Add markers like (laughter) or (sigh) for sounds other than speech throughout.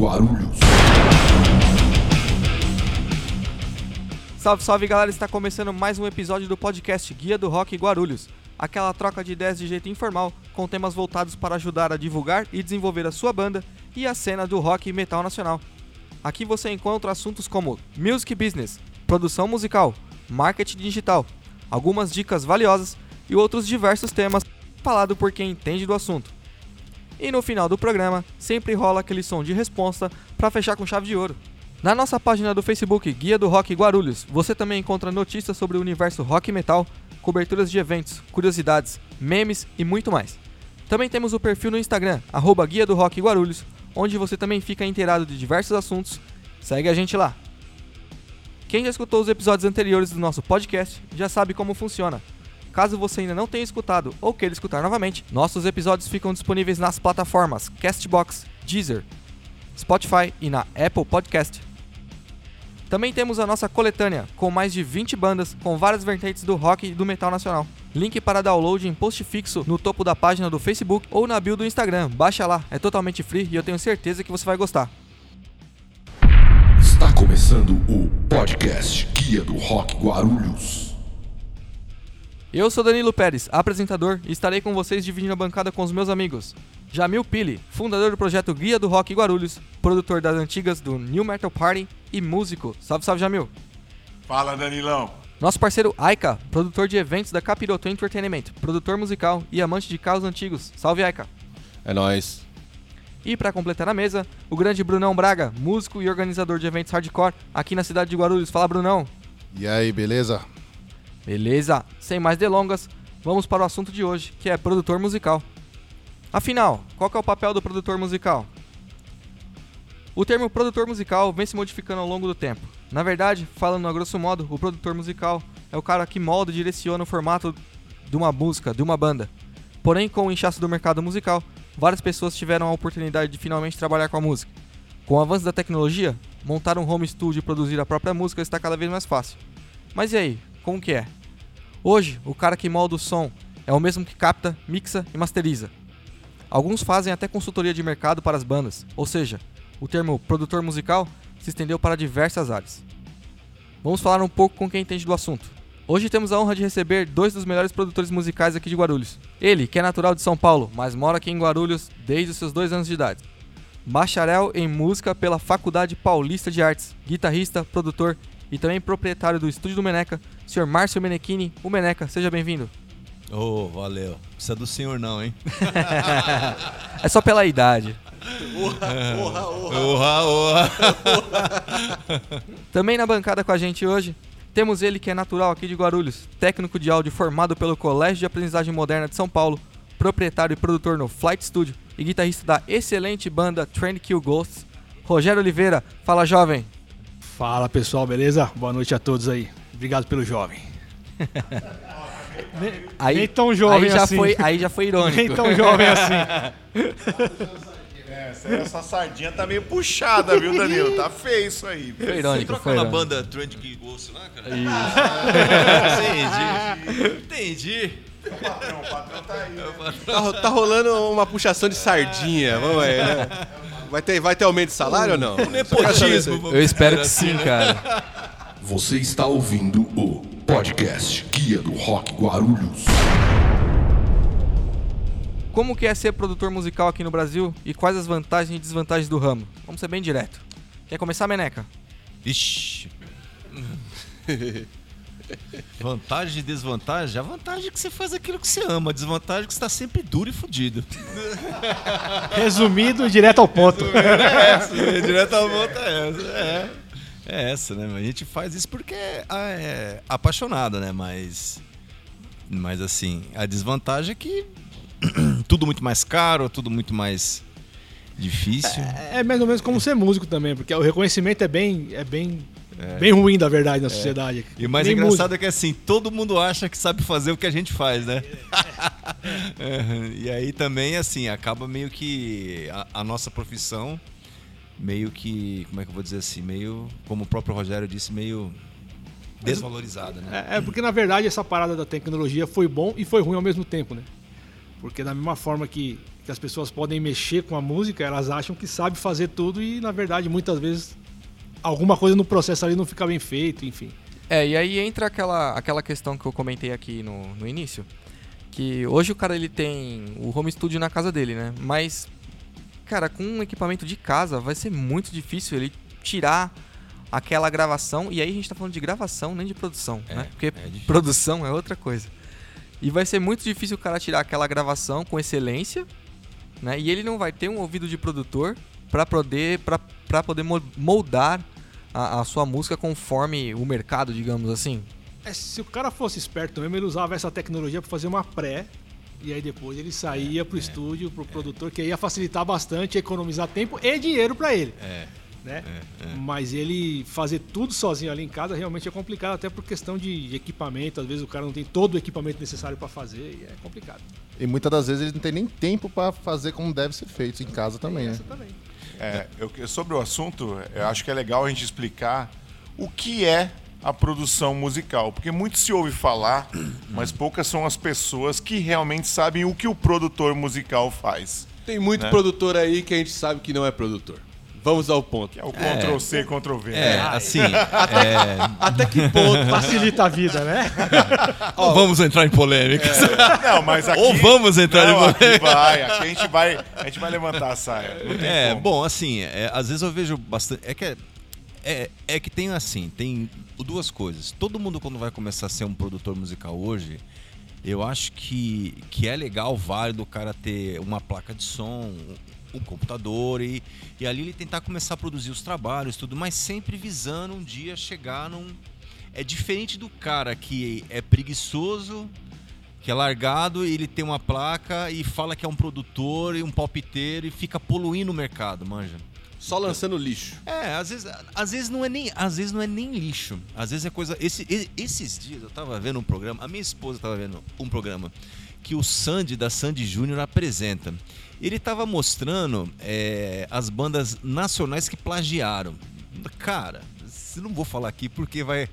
Guarulhos. Salve, salve galera, está começando mais um episódio do podcast Guia do Rock Guarulhos. Aquela troca de ideias de jeito informal, com temas voltados para ajudar a divulgar e desenvolver a sua banda e a cena do rock e metal nacional. Aqui você encontra assuntos como music business, produção musical, marketing digital, algumas dicas valiosas e outros diversos temas falado por quem entende do assunto. E no final do programa, sempre rola aquele som de resposta para fechar com chave de ouro. Na nossa página do Facebook Guia do Rock Guarulhos, você também encontra notícias sobre o universo rock e metal, coberturas de eventos, curiosidades, memes e muito mais. Também temos o perfil no Instagram, arroba Guia do Rock Guarulhos, onde você também fica inteirado de diversos assuntos. Segue a gente lá. Quem já escutou os episódios anteriores do nosso podcast já sabe como funciona. Caso você ainda não tenha escutado ou queira escutar novamente, nossos episódios ficam disponíveis nas plataformas Castbox, Deezer, Spotify e na Apple Podcast. Também temos a nossa coletânea, com mais de 20 bandas, com várias vertentes do rock e do metal nacional. Link para download em post fixo no topo da página do Facebook ou na bio do Instagram. Baixa lá, é totalmente free e eu tenho certeza que você vai gostar. Está começando o podcast Guia do Rock Guarulhos. Eu sou Danilo Pérez, apresentador, e estarei com vocês dividindo a bancada com os meus amigos. Jamil Pili, fundador do projeto Guia do Rock Guarulhos, produtor das antigas do New Metal Party e músico. Salve, salve, Jamil. Fala, Danilão. Nosso parceiro Aika, produtor de eventos da Capiroto Entertainment, produtor musical e amante de carros antigos. Salve, Aika. É nóis. E para completar a mesa, o grande Brunão Braga, músico e organizador de eventos hardcore aqui na cidade de Guarulhos. Fala, Brunão. E aí, beleza? Beleza, sem mais delongas, vamos para o assunto de hoje, que é produtor musical. Afinal, qual é o papel do produtor musical? O termo produtor musical vem se modificando ao longo do tempo. Na verdade, falando a grosso modo, o produtor musical é o cara que molda e direciona o formato de uma música, de uma banda. Porém, com o inchaço do mercado musical, várias pessoas tiveram a oportunidade de finalmente trabalhar com a música. Com o avanço da tecnologia, montar um home studio e produzir a própria música está cada vez mais fácil. Mas e aí, como que é? Hoje, o cara que molda o som é o mesmo que capta, mixa e masteriza. Alguns fazem até consultoria de mercado para as bandas, ou seja, o termo produtor musical se estendeu para diversas áreas. Vamos falar um pouco com quem entende do assunto. Hoje temos a honra de receber dois dos melhores produtores musicais aqui de Guarulhos. Ele, que é natural de São Paulo, mas mora aqui em Guarulhos desde os seus dois anos de idade. Bacharel em música pela Faculdade Paulista de Artes, guitarrista, produtor e também proprietário do Estúdio do Meneca, Sr. Márcio Menechini, o Meneca. Seja bem-vindo. Ô, oh, valeu. Precisa do senhor não, hein? (laughs) é só pela idade. Orra, orra, orra. Também na bancada com a gente hoje, temos ele que é natural aqui de Guarulhos, técnico de áudio formado pelo Colégio de Aprendizagem Moderna de São Paulo, proprietário e produtor no Flight Studio e guitarrista da excelente banda Trend Kill Ghosts, Rogério Oliveira. Fala, jovem. Fala, pessoal, beleza? Boa noite a todos aí. Obrigado pelo jovem. (laughs) aí, Nem tão jovem aí já assim. Foi, aí já foi irônico. Nem tão jovem assim. Essa, essa sardinha tá meio puxada, viu, Danilo? Tá feio isso aí. Foi irônico, Você foi trocou na irônico. banda Trend Key Ghost lá, cara? Entendi. Entendi. O patrão, o patrão tá aí. Né? Tá, tá rolando uma puxação de sardinha, vamos aí, né? Vai ter, vai ter aumento de salário ou não? Nepotismo. vamos Eu espero que dizer assim, sim, né? cara. Você está ouvindo o podcast Guia do Rock Guarulhos. Como que é ser produtor musical aqui no Brasil e quais as vantagens e desvantagens do ramo? Vamos ser bem direto. Quer começar, Meneca? Ixi. (laughs) Vantagem e desvantagem? A vantagem é que você faz aquilo que você ama. A desvantagem é que você tá sempre duro e fudido. Resumido, direto ao ponto. (laughs) É essa, direto ao ponto é essa. É. É essa, né? A gente faz isso porque é, é apaixonado, né? Mas. Mas assim, a desvantagem é que (clears throat) tudo muito mais caro, tudo muito mais difícil. É mais ou menos como ser músico também, porque o reconhecimento é bem, é bem, bem ruim, da verdade, na sociedade. E o mais Nem engraçado é que assim, todo mundo acha que sabe fazer o que a gente faz, né? (laughs) (laughs) É, e aí também, assim, acaba meio que a, a nossa profissão, meio que, como é que eu vou dizer assim, meio, como o próprio Rogério disse, meio desvalorizada, né? É, é porque, na verdade, essa parada da tecnologia foi bom e foi ruim ao mesmo tempo, né? Porque da mesma forma que, que que as pessoas podem mexer com a música, elas acham que sabe fazer tudo e, na verdade, muitas vezes alguma coisa no processo ali não fica bem feito, enfim. É, e aí entra aquela, aquela questão que eu comentei aqui no, no início. Que hoje o cara ele tem o home studio na casa dele, né? Mas, cara, com um equipamento de casa vai ser muito difícil ele tirar aquela gravação. E aí a gente tá falando de gravação, nem de produção, É, né? Porque é produção é outra coisa. E vai ser muito difícil o cara tirar aquela gravação com excelência, né? E ele não vai ter um ouvido de produtor para poder, pra, pra poder mo- moldar a, a sua música conforme o mercado, digamos assim. É, se o cara fosse esperto mesmo, ele usava essa tecnologia para fazer uma pré. E aí depois ele saía pro estúdio, pro produtor, que aí ia facilitar bastante, economizar tempo e dinheiro para ele. É. Né? Mas ele fazer tudo sozinho ali em casa realmente é complicado, até por questão de equipamento. Às vezes o cara não tem todo o equipamento necessário para fazer e é complicado. E muitas das vezes ele não tem nem tempo pra fazer como deve ser feito em casa também, né? Também. É, eu- sobre o assunto, eu acho que é legal a gente explicar o que é a produção musical, porque muito se ouve falar, (clears throat) mas poucas são as pessoas que realmente sabem o que o produtor musical faz. Tem muito Né? produtor aí que a gente sabe que não é produtor. Vamos ao ponto. Que é o Ctrl C, Ctrl V. É, né? assim, (laughs) é, Até que ponto? (laughs) Facilita a vida, né? (laughs) não vamos entrar em polêmicas. Não, mas aqui... Ou vamos entrar não, em aqui vai, aqui a gente vai, a gente vai levantar a saia. É, como. bom, assim, é, às vezes eu vejo bastante. É que, é, é, que tem assim, tem duas coisas. Todo mundo, quando vai começar a ser um produtor musical hoje, eu acho que, que é legal, válido o cara ter uma placa de som, um computador e, e ali ele tentar começar a produzir os trabalhos, tudo, mas sempre visando um dia chegar num. É diferente do cara que é preguiçoso, que é largado e ele tem uma placa e fala que é um produtor e um palpiteiro e fica poluindo o mercado, manja. Só lançando lixo. É, às vezes, às vezes não é nem, às vezes não é nem lixo. Às vezes é coisa, esse, esses dias eu tava vendo um programa, a minha esposa tava vendo um programa que o Sandy da Sandy Júnior apresenta. Ele tava mostrando é, as bandas nacionais que plagiaram. Cara, não vou falar aqui porque vai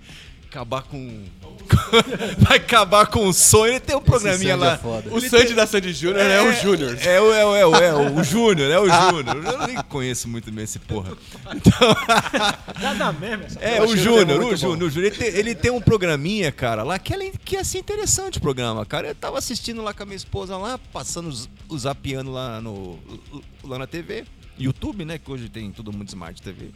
acabar com (laughs) vai acabar com o sonho. Ele tem um programinha é lá. foda. O Sandy da Sandy Júnior é, o Júnior. É, o- é, o- é, o- é, o- o Júnior, é o (laughs) Júnior. Eu nem conheço muito bem esse porra. (laughs) Nada mesmo. É, o Júnior, tema o Júnior, bom. o Júnior. Ele tem, ele tem um programinha, cara, lá que é, que é assim interessante o programa, cara. Eu tava assistindo lá com a minha esposa lá, passando os, os lá, no, lá na TV, YouTube, né? Que hoje tem todo mundo Smart TV.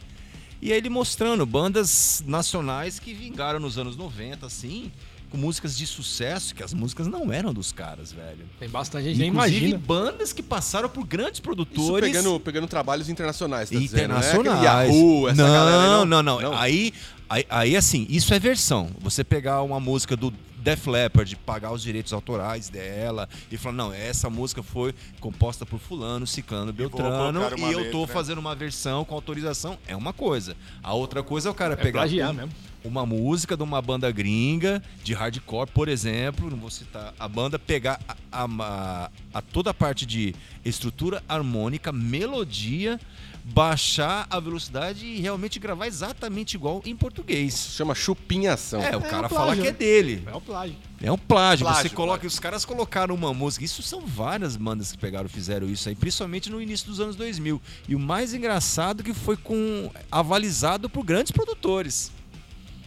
E aí ele mostrando bandas nacionais que vingaram nos anos 90, assim, com músicas de sucesso, que as músicas não eram dos caras, velho. Tem bastante gente, nem Inclusive imagina. bandas que passaram por grandes Isso produtores. pegando, pegando trabalhos internacionais, tá dizendo, né? Internacionais. Yahoo, essa não, galera aí, não, não, não. Aí, aí, aí, assim, isso é versão. Você pegar uma música do Def Leppard, pagar os direitos autorais dela e falar, não, essa música foi composta por fulano, ciclano, beltrano e, uma eu tô letra. fazendo uma versão com autorização, é uma coisa. A outra coisa é o cara pegar plagiar mesmo. uma música de uma banda gringa de hardcore, por exemplo, não vou citar a banda, pegar a, a- a- a toda a parte de estrutura harmônica, melodia, baixar a velocidade e realmente gravar exatamente igual em português. Isso chama chupinhação. É, o É cara um fala que é dele. É o plágio. É um plágio. Plágio, Você coloca, plágio. os caras colocaram uma música. Isso são várias bandas que pegaram, fizeram isso aí, principalmente no início dos anos 2000. E o mais engraçado é que foi com avalizado por grandes produtores.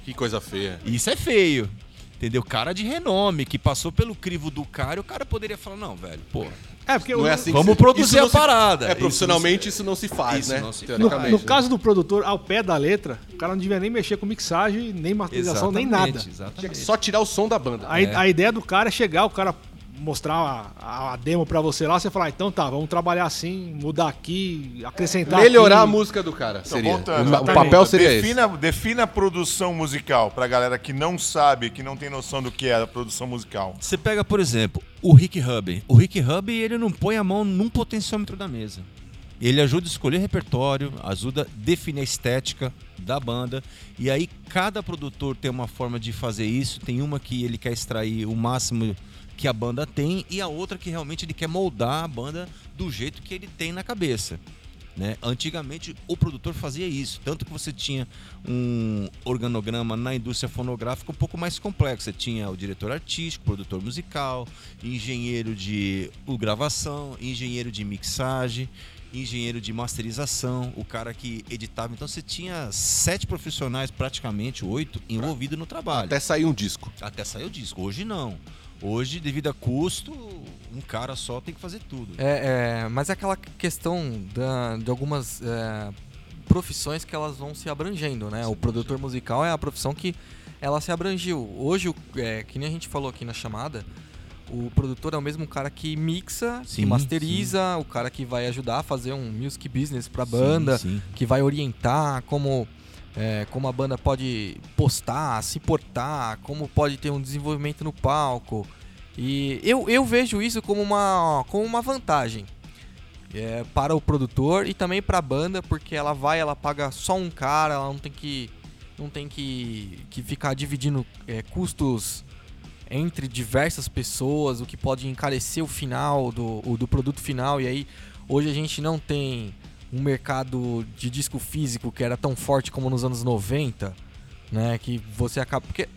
Que coisa feia. Isso é feio. Entendeu? Cara de renome, que passou pelo crivo do cara, e o cara poderia falar, não, velho, pô, É, porque Não o- é assim que vamos se- produzir a se- parada. É, profissionalmente isso não se faz, Isso né? não se no, no caso do produtor, ao pé da letra, o cara não devia nem mexer com mixagem, nem masterização, nem nada. Exatamente. Só tirar o som da banda. A, a ideia do cara é chegar, o cara mostrar a, a demo pra você lá, você falar, então tá, vamos trabalhar assim, mudar aqui, acrescentar Melhorar a aqui. música do cara. Então, Seria. voltando, o, o papel seria esse. defina, defina a produção musical pra galera que não sabe, que não tem noção do que é a produção musical. Você pega, por exemplo, o Rick Hub. O Rick Hub, ele não põe a mão num potenciômetro da mesa. Ele ajuda a escolher repertório, ajuda a definir a estética da banda. E aí cada produtor tem uma forma de fazer isso. Tem uma que ele quer extrair o máximo que a banda tem e a outra que realmente ele quer moldar a banda do jeito que ele tem na cabeça. Né? Antigamente o produtor fazia isso, tanto que você tinha um organograma na indústria fonográfica um pouco mais complexo. Você tinha o diretor artístico, produtor musical, engenheiro de gravação, engenheiro de mixagem, engenheiro de masterização, o cara que editava. Então você tinha sete profissionais, praticamente oito, envolvidos no trabalho. Até sair um disco. Até sair o disco. Hoje não. Hoje, devido a custo, um cara só tem que fazer tudo. É, é, mas é aquela questão da, de algumas é, profissões que elas vão se abrangendo, né? o produtor musical é a profissão que ela se abrangiu. Hoje, é, que nem a gente falou aqui na chamada, o produtor é o mesmo cara que mixa, que Sim, masteriza, o cara que vai ajudar a fazer um music business pra banda, Sim, sim. que vai orientar como, é, como a banda pode postar, se portar, como pode ter um desenvolvimento no palco. E eu, eu vejo isso como uma, como uma vantagem é, para o produtor e também para a banda, porque ela vai, ela paga só um cara, ela não tem que, não tem que, que ficar dividindo é, custos entre diversas pessoas, o que pode encarecer o final do, o- do produto final. E aí, hoje a gente não tem um mercado de disco físico que era tão forte como nos anos 90, né? Que você acaba. Porque.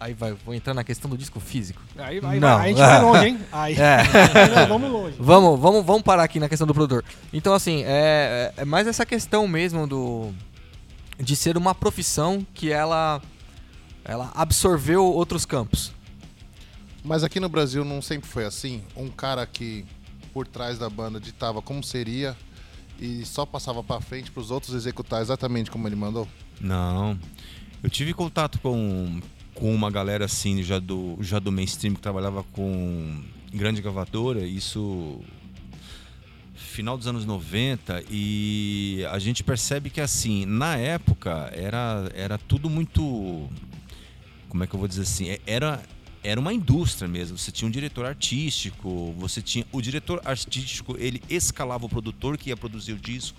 Aí vai, vou entrar na questão do disco físico. Aí, aí, Não. vai, a gente vai longe, hein? (laughs) Aí, É. Não, (laughs) vamos longe. Vamos, vamos, vamos parar aqui na questão do produtor. Então, assim, é, é mais essa questão mesmo do de ser uma profissão que ela ela absorveu outros campos. Mas aqui no Brasil não sempre foi assim. Um cara que por trás da banda ditava como seria e só passava pra frente pros outros executar exatamente como ele mandou. Não. Eu tive contato com, com uma galera assim, já do, já do mainstream, que trabalhava com grande gravadora, isso final dos anos 90 e a gente percebe que assim, na época era, era tudo muito como é que eu vou dizer assim, É- era era uma indústria mesmo. Você tinha um diretor artístico, você tinha o diretor artístico, ele escalava o produtor que ia produzir o disco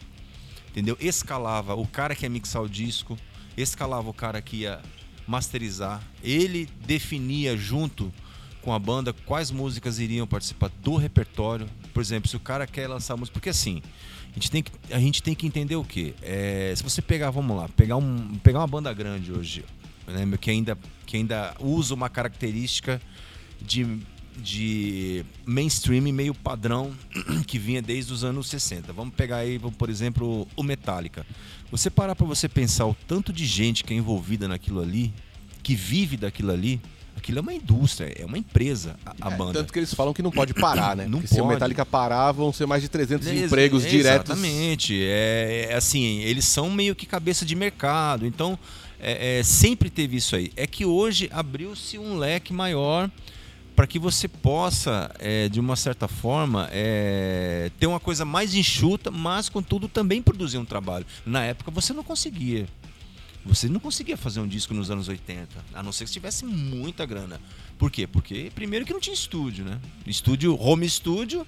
entendeu? Escalava o cara que ia mixar o disco, escalava o cara que ia masterizar. Ele definia junto com a banda quais músicas iriam participar do repertório. Por exemplo, se o cara quer lançar música, porque assim, a gente tem que, a gente tem que entender o quê? É, se você pegar, vamos lá, pegar, um, pegar uma banda grande hoje, né, que ainda que ainda usa uma característica de de mainstream meio padrão (clears throat) que vinha desde os anos 60. Vamos pegar aí, por exemplo, o Metallica. Você parar para você pensar o tanto de gente que é envolvida naquilo ali, que vive daquilo ali, aquilo é uma indústria, é uma empresa, a, a É, banda. Tanto que eles falam que não pode (clears throat) parar, né? Não Porque se o pode. Metallica parar, vão ser mais de 300 Ex- empregos diretos. Exatamente. É, é assim, eles são meio que cabeça de mercado. Então, é, é, sempre teve isso aí. É que hoje abriu-se um leque maior para que você possa, é, de uma certa forma, é, ter uma coisa mais enxuta, mas contudo também produzir um trabalho. Na época você não conseguia. Você não conseguia fazer um disco nos anos 80, a não ser que tivesse muita grana. Por quê? Porque primeiro que não tinha estúdio, né? Estúdio, home studio,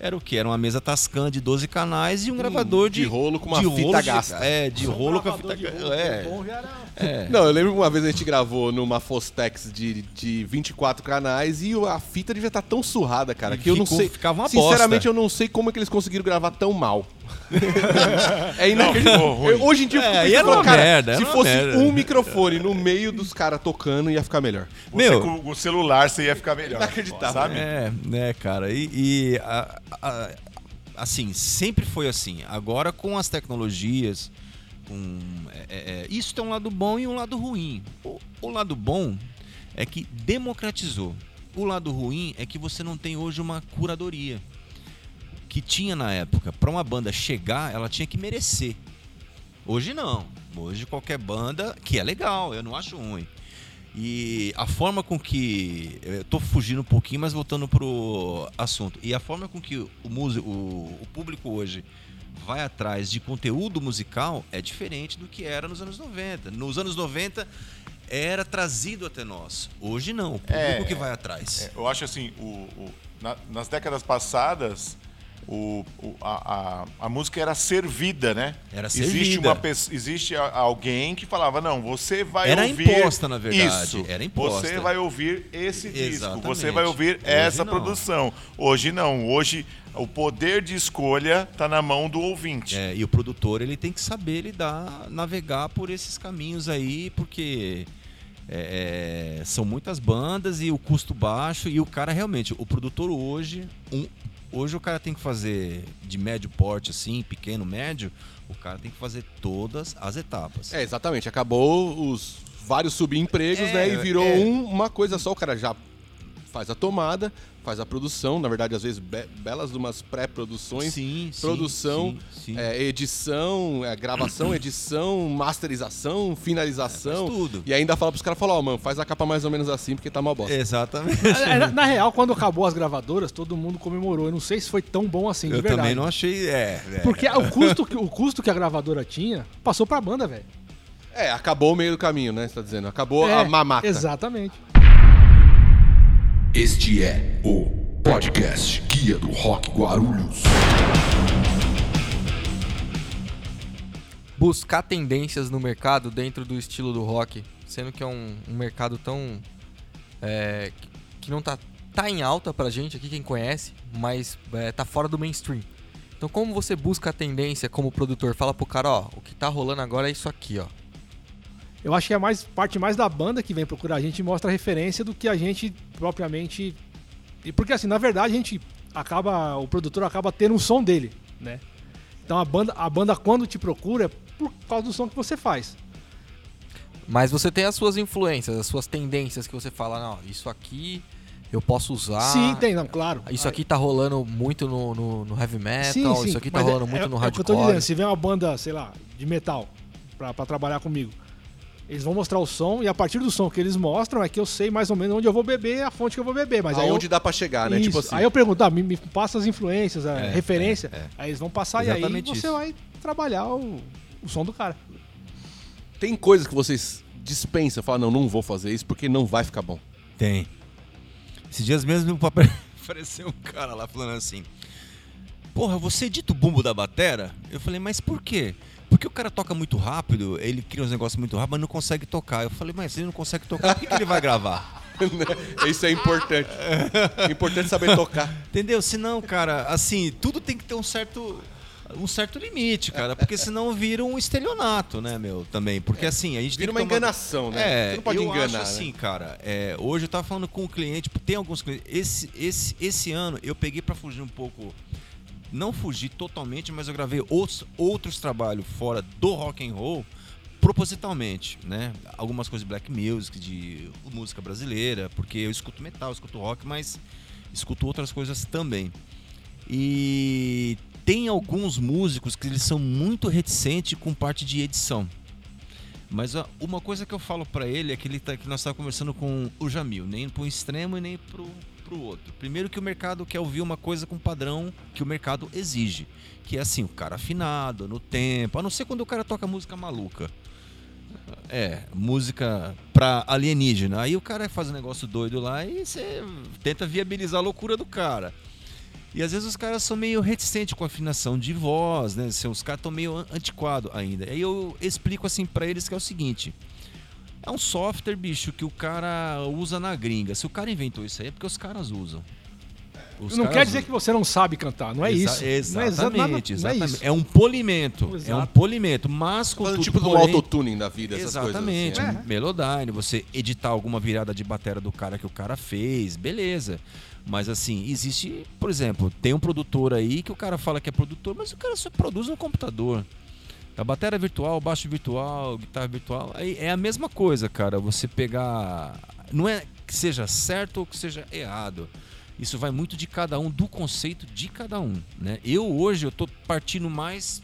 era o quê? Era uma mesa Tascam de 12 canais e um gravador de, de rolo com uma de fita rolo de- gasta. É, de um rolo com a fita de ga- rolo é, é. Não, eu lembro uma vez a gente gravou numa Fostex de, de 24 canais e a fita devia estar tão surrada, cara, E que eu não sei. ficava uma Sinceramente, bosta. eu não sei como é que eles conseguiram gravar tão mal. É inacreditável. Eu- hoje em dia eu fico É, pensando, uma cara, merda, se fosse merda. um microfone no meio dos caras tocando, ia ficar melhor. Você Meu- com o celular você ia ficar melhor. Inacreditável. Sabe? É, né, cara? E, e, a- a- assim, sempre foi assim. Agora com as tecnologias, com, é, é, é, isso tem um lado bom e um lado ruim. O, o lado bom é que democratizou. O lado ruim é que você não tem hoje uma curadoria que tinha na época. Para uma banda chegar, ela tinha que merecer. Hoje não. Hoje qualquer banda, que é legal, eu não acho ruim. E a forma com que. Eu tô fugindo um pouquinho, mas voltando pro assunto. E a forma com que o, músico, o, o público hoje vai atrás de conteúdo musical é diferente do que era nos anos 90. Nos anos 90 era trazido até nós. Hoje não. O público É, que vai atrás. É, eu acho assim, o, o- na- nas décadas passadas, o, o- a, a, a música era servida, né? Era existe servida. uma pessoa, existe alguém que falava não, você vai Era ouvir imposta, na verdade, Isso. era imposta. Você vai ouvir esse disco, Exatamente. você vai ouvir Hoje essa não. produção. Hoje não. Hoje o poder de escolha está na mão do ouvinte. É, e o produtor ele tem que saber lidar, navegar por esses caminhos aí, porque é, é, são muitas bandas e o custo baixo e o cara realmente, o produtor hoje, um- hoje o cara tem que fazer de médio porte assim, pequeno, médio, o cara tem que fazer todas as etapas. É, exatamente. Acabou os vários subempregos, É, né? E virou é. um- uma coisa só. O cara já faz a tomada, faz a produção. Na verdade, às vezes, be- belas de umas pré-produções. Sim, sim, produção, sim, sim. é, edição, é, gravação, (coughs) edição, masterização, finalização. Faz tudo. E ainda fala pros caras, fala, ó, mano, faz a capa mais ou menos assim, porque tá uma bosta. Exatamente. É, Na, na real, quando acabou as gravadoras, todo mundo comemorou. Eu não sei se foi tão bom assim, de Eu verdade. também não achei. É, é. Porque o custo, que, o custo que a gravadora tinha passou pra banda, velho. É, acabou o meio do caminho, né? Você tá dizendo. Acabou É, a mamata. Exatamente. Este é o podcast Guia do Rock Guarulhos. buscar tendências no mercado dentro do estilo do rock, sendo que é um, um mercado tão. é, que- não tá, tá em alta pra gente aqui, quem conhece, mas é, tá fora do mainstream. Então, como você busca a tendência como produtor? Fala pro cara, ó, o que tá rolando agora é isso aqui, ó. Eu acho que é mais parte mais da banda que vem procurar a gente e mostra a referência do que a gente propriamente. E porque assim, na verdade, a gente acaba. O produtor acaba tendo um som dele, né? Então a banda, a banda quando te procura é por causa do som que você faz. Mas você tem as suas influências, as suas tendências que você fala, não, isso aqui eu posso usar. Sim, tem, não, claro. Isso aqui tá rolando muito no, no- no heavy metal, Sim, sim, isso aqui tá mas rolando é- muito é, no é o que eu tô hardcore. dizendo, se vem uma banda, sei lá, de metal pra, pra trabalhar comigo, eles vão mostrar o som e a partir do som que eles mostram é que eu sei mais ou menos onde eu vou beber, a fonte que eu vou beber. Mas aí eu, Aonde dá pra chegar, né? Isso. Tipo assim. Aí eu pergunto, ah, me, me passa as influências, a É, referência. é, é. Aí eles vão passar Exatamente e aí você isso. vai trabalhar o, o som do cara. Tem coisas que vocês dispensam, falam, não, não vou fazer isso porque não vai ficar bom. Tem. Esses dias mesmo apare- (laughs) apareceu um cara lá falando assim: Porra, você edita o bumbo da batera? Eu falei, mas por quê? Porque o cara toca muito rápido, ele cria uns negócios muito rápido, mas não consegue tocar. Eu falei, mas se ele não consegue tocar, por que, que ele vai gravar? (laughs) Isso é importante. É importante saber tocar. (laughs) Entendeu? Senão, cara, assim, tudo tem que ter um certo. Um certo limite, cara, porque senão vira um estelionato, né, meu? Também. Porque assim, a gente Vira tem uma tomar- enganação, né? É, Você não pode eu enganar. acho né? assim, cara. é, hoje eu tava falando com o cliente, tem alguns clientes. Esse, esse, esse ano eu peguei pra fugir um pouco. Não fugir totalmente, mas eu gravei outros, outros trabalhos fora do rock and roll propositalmente, né? Algumas coisas de black music, de música brasileira, porque eu escuto metal, eu escuto rock, mas escuto outras coisas também. E tem alguns músicos que eles são muito reticentes com parte de edição. Mas uma coisa que eu falo pra ele é que ele tá, que nós estávamos conversando com o Jamil, nem para um extremo e nem pro, pro outro. Primeiro que o mercado quer ouvir uma coisa com padrão que o mercado exige, que é assim, o cara afinado, no tempo, a não ser quando o cara toca música maluca. É, música pra alienígena. Aí o cara faz um negócio doido lá e você tenta viabilizar a loucura do cara. E às vezes os caras são meio reticentes com a afinação de voz, né? Os caras estão meio an- antiquado ainda. Aí eu explico assim pra eles que é o seguinte: é um software, bicho, que o cara usa na gringa. Se o cara inventou isso aí é porque os caras usam. Os não caras quer dizer que você não sabe cantar, não é Exa- isso. Não é exa- Exatamente, nada- não é exatamente. isso. É um polimento. É um Exato. polimento. Mas com tudo, tipo do porém- autotuning da vida, essas Exatamente. coisas. Assim, né? Melodyne, você editar alguma virada de bateria do cara que o cara fez, beleza. Mas assim, existe, por exemplo, tem um produtor aí que o cara fala que é produtor, mas o cara só produz no computador. A bateria virtual, baixo virtual, guitarra virtual, aí é a mesma coisa, cara. Você pegar. Não é que seja certo ou que seja errado. Isso vai muito de cada um, do conceito de cada um, né? Eu hoje eu tô partindo mais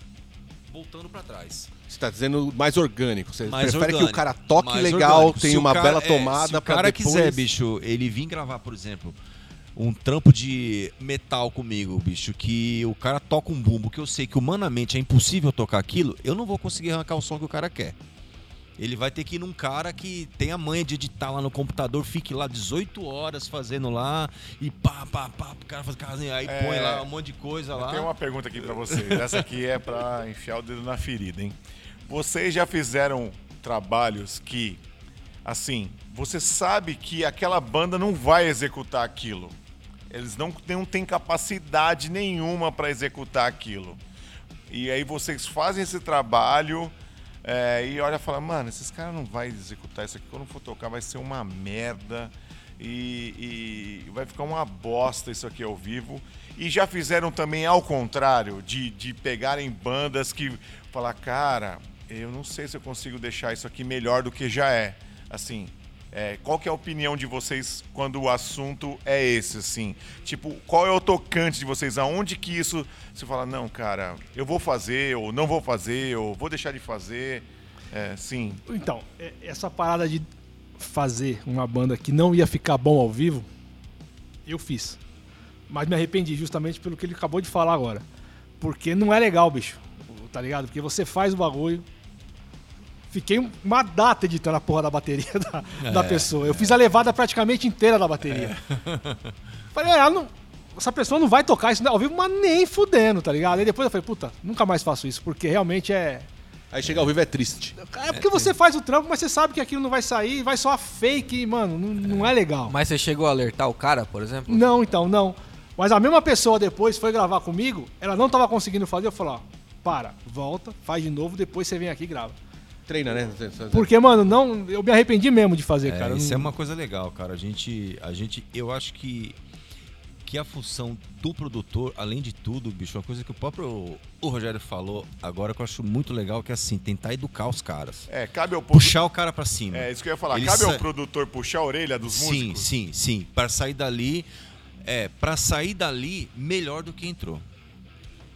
voltando para trás. Você tá dizendo mais orgânico. Você Mais prefere que orgânico, o cara toque mais legal, orgânico. tenha uma cara- bela é, se tomada o cara depois... quiser, bicho, ele vir gravar, por exemplo, um trampo de metal comigo, bicho, que o cara toca um bumbo que eu sei que humanamente é impossível tocar aquilo, eu não vou conseguir arrancar o som que o cara quer. Ele vai ter que ir num cara que tem a manha de editar lá no computador, fique lá 18 horas fazendo lá e pá, pá, pá, o cara faz casinha, aí É. põe lá um monte de coisa lá. Tem uma pergunta aqui pra vocês. Essa aqui é pra enfiar o dedo na ferida, hein? Vocês já fizeram trabalhos que, assim, você sabe que aquela banda não vai executar aquilo. Eles não, não têm capacidade nenhuma pra executar aquilo. E aí vocês fazem esse trabalho é, e olha e fala, mano, esses caras não vão executar isso aqui. Quando for tocar vai ser uma merda e, e vai ficar uma bosta isso aqui ao vivo. E já fizeram também ao contrário, de, de pegarem bandas que falar, cara, eu não sei se eu consigo deixar isso aqui melhor do que já é. Assim, é, qual que é a opinião de vocês quando o assunto é esse, assim? Tipo, qual é o tocante de vocês? Aonde que isso você fala, não, cara, eu vou fazer, ou não vou fazer, ou vou deixar de fazer? É, sim. Então, é- essa parada de fazer uma banda que não ia ficar bom ao vivo, eu fiz. Mas me arrependi justamente pelo que ele acabou de falar agora. Porque não é legal, bicho. Tá ligado? Porque você faz o bagulho. Fiquei uma data editando a porra da bateria (laughs) da, da pessoa. Eu fiz a levada praticamente inteira da bateria. Falei, é, ela não- essa pessoa não vai tocar isso ao vivo, mas nem fudendo, tá ligado? Aí depois eu falei, puta, nunca mais faço isso, porque realmente é. Aí chegar ao vivo é triste. É porque você faz o trampo, mas você sabe que aquilo não vai sair, vai só a fake, mano, não, não é legal. Mas você chegou a alertar o cara, por exemplo? Não, então, não. Mas a mesma pessoa depois foi gravar comigo, ela não tava conseguindo fazer, eu falei, ó, para, volta, faz de novo, depois você vem aqui e grava. Treina, né? Porque, mano, não, eu me arrependi mesmo de fazer, É, cara. isso Não- é uma coisa legal, cara. A gente, a gente, eu acho que que a função do produtor, além de tudo, bicho, uma coisa que o próprio o Rogério falou agora que eu acho muito legal que é assim, tentar educar os caras. É, cabe ao produ- Puxar o cara pra cima. É, isso que eu ia falar. Ele cabe ao sa- produtor puxar a orelha dos Sim, músicos? sim, sim. Para sair dali, é, para sair dali melhor do que entrou.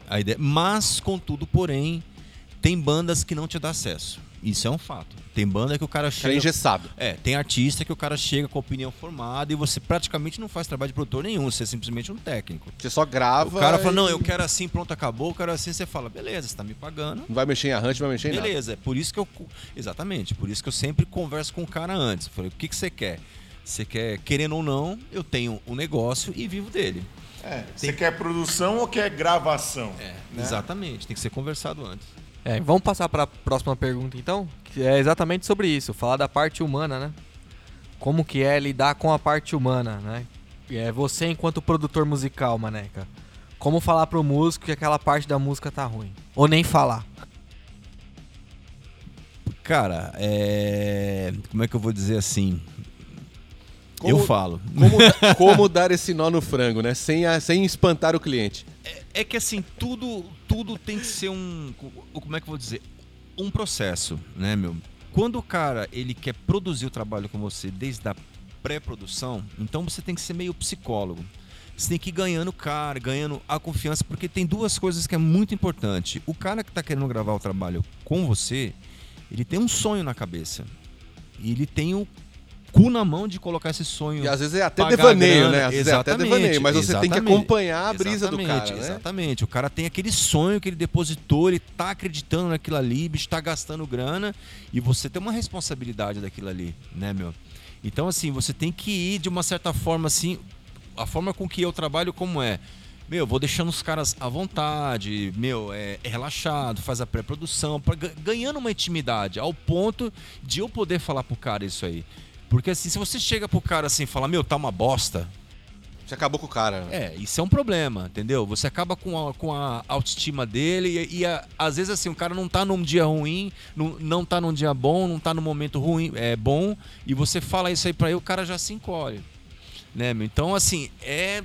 A ideia, mas contudo, porém, tem bandas que não te dá acesso. Isso é um fato. Tem banda que o cara Cara chega engessado. é, tem artista que o cara chega com a opinião formada e você praticamente não faz trabalho de produtor nenhum, você é simplesmente um técnico. Você só grava. O cara fala, e não, eu quero assim, pronto, acabou, eu quero assim, você fala, beleza, você tá me pagando. Não vai mexer em arranjo, não vai mexer em nada. Beleza, é por isso que eu. Exatamente, por isso que eu sempre converso com o cara antes. Eu Falei, o que, que você quer? Você quer, querendo ou não, eu tenho um negócio e vivo dele. É, Você quer produção ou quer gravação? É, né? Exatamente, tem que ser conversado antes. É, vamos passar para a próxima pergunta então, que é exatamente sobre isso, falar da parte humana, né? Como que é lidar com a parte humana, né? E É você enquanto produtor musical, maneca. Como falar pro músico que aquela parte da música tá ruim? Ou nem falar. Cara, é. Como é que eu vou dizer assim? Como- Eu falo. Como, (laughs) como dar esse nó no frango, né? Sem, a- sem espantar o cliente. É que assim, tudo, tudo tem que ser um. Como é que eu vou dizer? Um processo, né, meu? Quando o cara ele quer produzir o trabalho com você desde a pré-produção, então você tem que ser meio psicólogo. Você tem que ir ganhando o cara, ganhando a confiança, porque tem duas coisas que é muito importante. O cara que tá querendo gravar o trabalho com você, ele tem um sonho na cabeça. E ele tem o cu na mão de colocar esse sonho. E às vezes é até devaneio, né? Às vezes é até Exatamente, devaneio, mas você tem que exatamente. acompanhar a brisa do Exatamente, cara, né? Exatamente. O cara tem aquele sonho que ele depositou, ele tá acreditando naquilo ali, bicho, tá gastando grana e você tem uma responsabilidade daquilo ali, né, meu? Então, assim, você tem que ir de uma certa forma, assim, a forma com que eu trabalho como é. Meu, vou deixando os caras à vontade, meu, é, é relaxado, faz a pré-produção, ganhando uma intimidade, ao ponto de eu poder falar pro cara isso aí. Porque assim, se você chega pro cara assim e fala, meu, tá uma bosta, Você acabou com o cara. é, isso é um problema, entendeu? Você acaba com a, com a autoestima dele e, e a- às vezes assim, o cara não tá num dia ruim, não, não tá num dia bom, não tá num momento ruim, é bom, e você fala isso aí pra ele, o cara já se encolhe. Né, meu? Então, assim, é,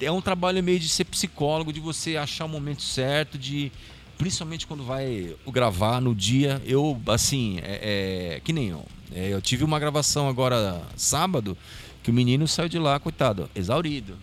é um trabalho meio de ser psicólogo, de você achar o momento certo, de. Principalmente quando vai gravar no dia, eu, assim, é, é, que nem eu. É, eu tive uma gravação agora sábado, que o menino saiu de lá, coitado, exaurido.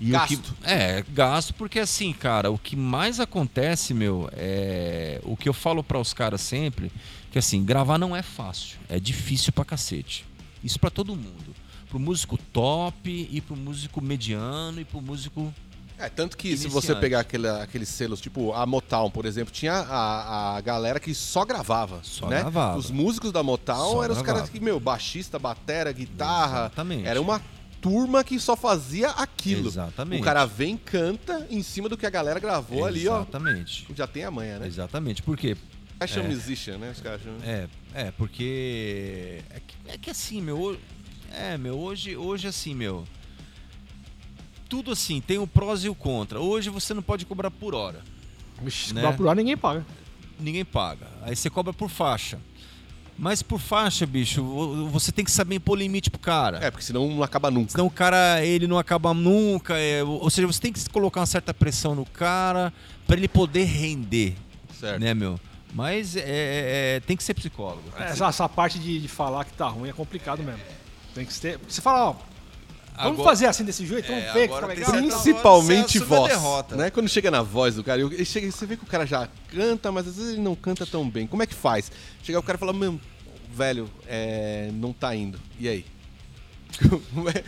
E Gasto. que- é, gasto porque assim, cara, o que mais acontece, meu, é o que eu falo para os caras sempre, que assim, gravar não é fácil, é difícil pra cacete. Isso pra todo mundo. Pro músico top e pro músico mediano e pro músico É, tanto que se Iniciante. você pegar aquele, aqueles selos, tipo a Motown, por exemplo, tinha a, a galera que só gravava. Só né? gravava. Os músicos da Motown Só eram os gravava. caras que, meu, baixista, batera, guitarra. Exatamente. Era uma turma que só fazia aquilo. Exatamente. O cara vem, canta em cima do que a galera gravou ali, ó. Exatamente. Já tem a manha, né? Exatamente. Por quê? Fashion musician, né? Os caras chamam. É, é, porque. É que, é que assim, meu. É, meu, hoje, hoje assim, meu. Tudo assim, tem o prós e o contra. Hoje você não pode cobrar por hora. Vixe, se Né? cobrar por hora, ninguém paga. Ninguém paga. Aí você cobra por faixa. Mas por faixa, bicho, vo- você tem que saber impor limite pro cara. É, porque senão não acaba nunca. Senão o cara, ele não acaba nunca. é, ou seja, você tem que colocar uma certa pressão no cara pra ele poder render. Certo. Né, meu? Mas é, é- é- tem que ser psicólogo. tem que ser- Essa, essa parte de, de falar que tá ruim é complicado mesmo. Tem que ser. Você fala, ó, vamos Agora- fazer assim desse jeito, vamos É, ver que fica tem legal. Principalmente a voz. derrota. Né? Quando chega na voz do cara, eu- ele chega, você vê que o cara já canta, mas às vezes ele não canta tão bem. Como é que faz? Chega o cara e fala, meu, velho, é, não tá indo. E aí? É-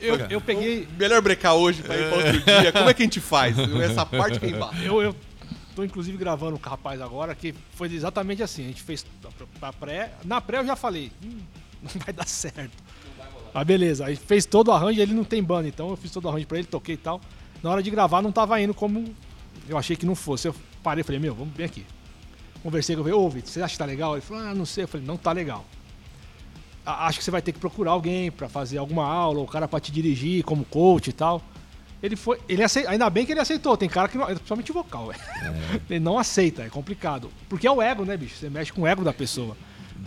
Eu, eu peguei. Melhor brecar hoje pra ir pra outro dia. Como é que a gente faz? Essa parte que é embaixo. Eu, eu tô inclusive gravando com o rapaz agora, que foi exatamente assim. A gente fez a pré. Na pré eu já falei, "Hum, não vai dar certo. Ah, beleza. Aí fez todo o arranjo, ele não tem banda, então eu fiz todo o arranjo pra ele, toquei e tal. Na hora de gravar não tava indo como eu achei que não fosse. Eu parei e falei, meu, vamos bem aqui. Conversei com ele, ô, Vitor, você acha que tá legal? Ele falou, ah, não sei. Eu falei, não tá legal. Acho que você vai ter que procurar alguém pra fazer alguma aula, o cara pra te dirigir como coach e tal. Ele foi. Ele acei- ainda bem que ele aceitou. Tem cara que não. Principalmente vocal, velho. (laughs) Ele não aceita, é complicado. Porque é o ego, né, bicho? Você mexe com o ego da pessoa.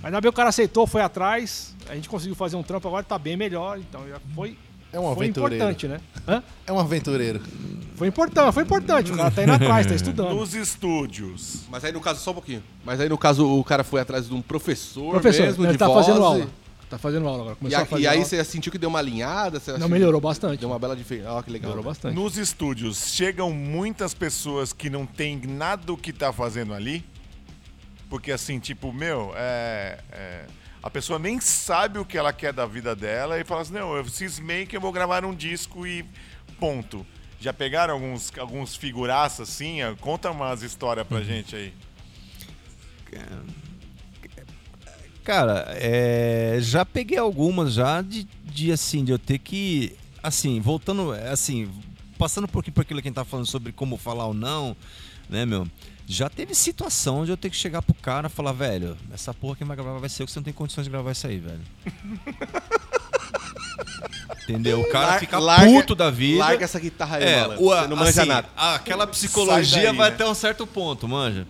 Ainda bem que o cara aceitou, foi atrás. A gente conseguiu fazer um trampo agora, tá bem melhor. Então já foi. É um foi aventureiro. importante, né? Hã? É um aventureiro. Foi importante, foi importante. O cara tá indo atrás, tá estudando. Nos estúdios. Mas aí no caso, só um pouquinho. Mas aí no caso, o cara foi atrás de um professor, Professor, mesmo, ele de tá voz. fazendo e- aula. Tá fazendo aula agora. E, Começou a- a fazer e aí aula. você sentiu que deu uma alinhada? Você Não, melhorou bastante. Deu uma bela diferença. Ó, que legal. Melhorou né? bastante. Nos estúdios, chegam muitas pessoas que não tem nada do que tá fazendo ali. Porque assim, tipo, meu, é, é, a pessoa nem sabe o que ela quer da vida dela e fala assim, não, eu cismei que eu vou gravar um disco e ponto. Já pegaram alguns, alguns figuraças assim? ó? Conta umas histórias pra gente aí. Cara, é, já peguei algumas já de, de assim, de eu ter que. Assim, voltando, assim, passando um pouquinho por aquilo que a gente tá falando sobre como falar ou não, né, meu? Já teve situação de eu ter que chegar pro cara e falar, velho, essa porra quem vai gravar vai ser eu que você não tem condições de gravar isso aí, velho. (laughs) Entendeu? O cara fica larga- puto da vida. Larga essa guitarra aí, É, malandro. o- Você não manja assim, nada. Aquela psicologia daí, vai né? até um certo ponto, manja.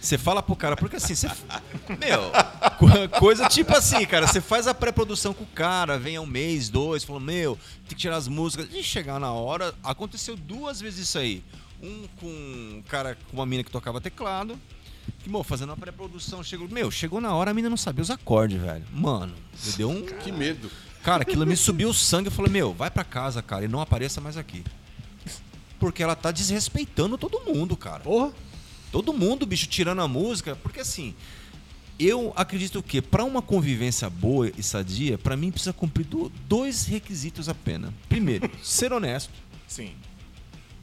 Você fala pro cara, porque assim, você. (laughs) Meu, co- coisa tipo assim, cara, você faz a pré-produção com o cara, vem um mês, dois, falou, meu, tem que tirar as músicas. E chegar na hora, aconteceu duas vezes isso aí. Um com um cara, com uma mina que tocava teclado. Que, meu, fazendo a pré-produção, chegou. Meu, chegou na hora, a mina não sabia os acordes, velho. Mano, me deu um. Que medo. Cara, aquilo me subiu o sangue. Eu falei, meu, vai pra casa, cara, e não apareça mais aqui. Porque ela tá desrespeitando todo mundo, cara. Porra. Todo mundo, bicho, tirando a música. Porque assim, eu acredito que para uma convivência boa e sadia, pra mim precisa cumprir do- dois requisitos apenas. Primeiro, (laughs) ser honesto, Sim.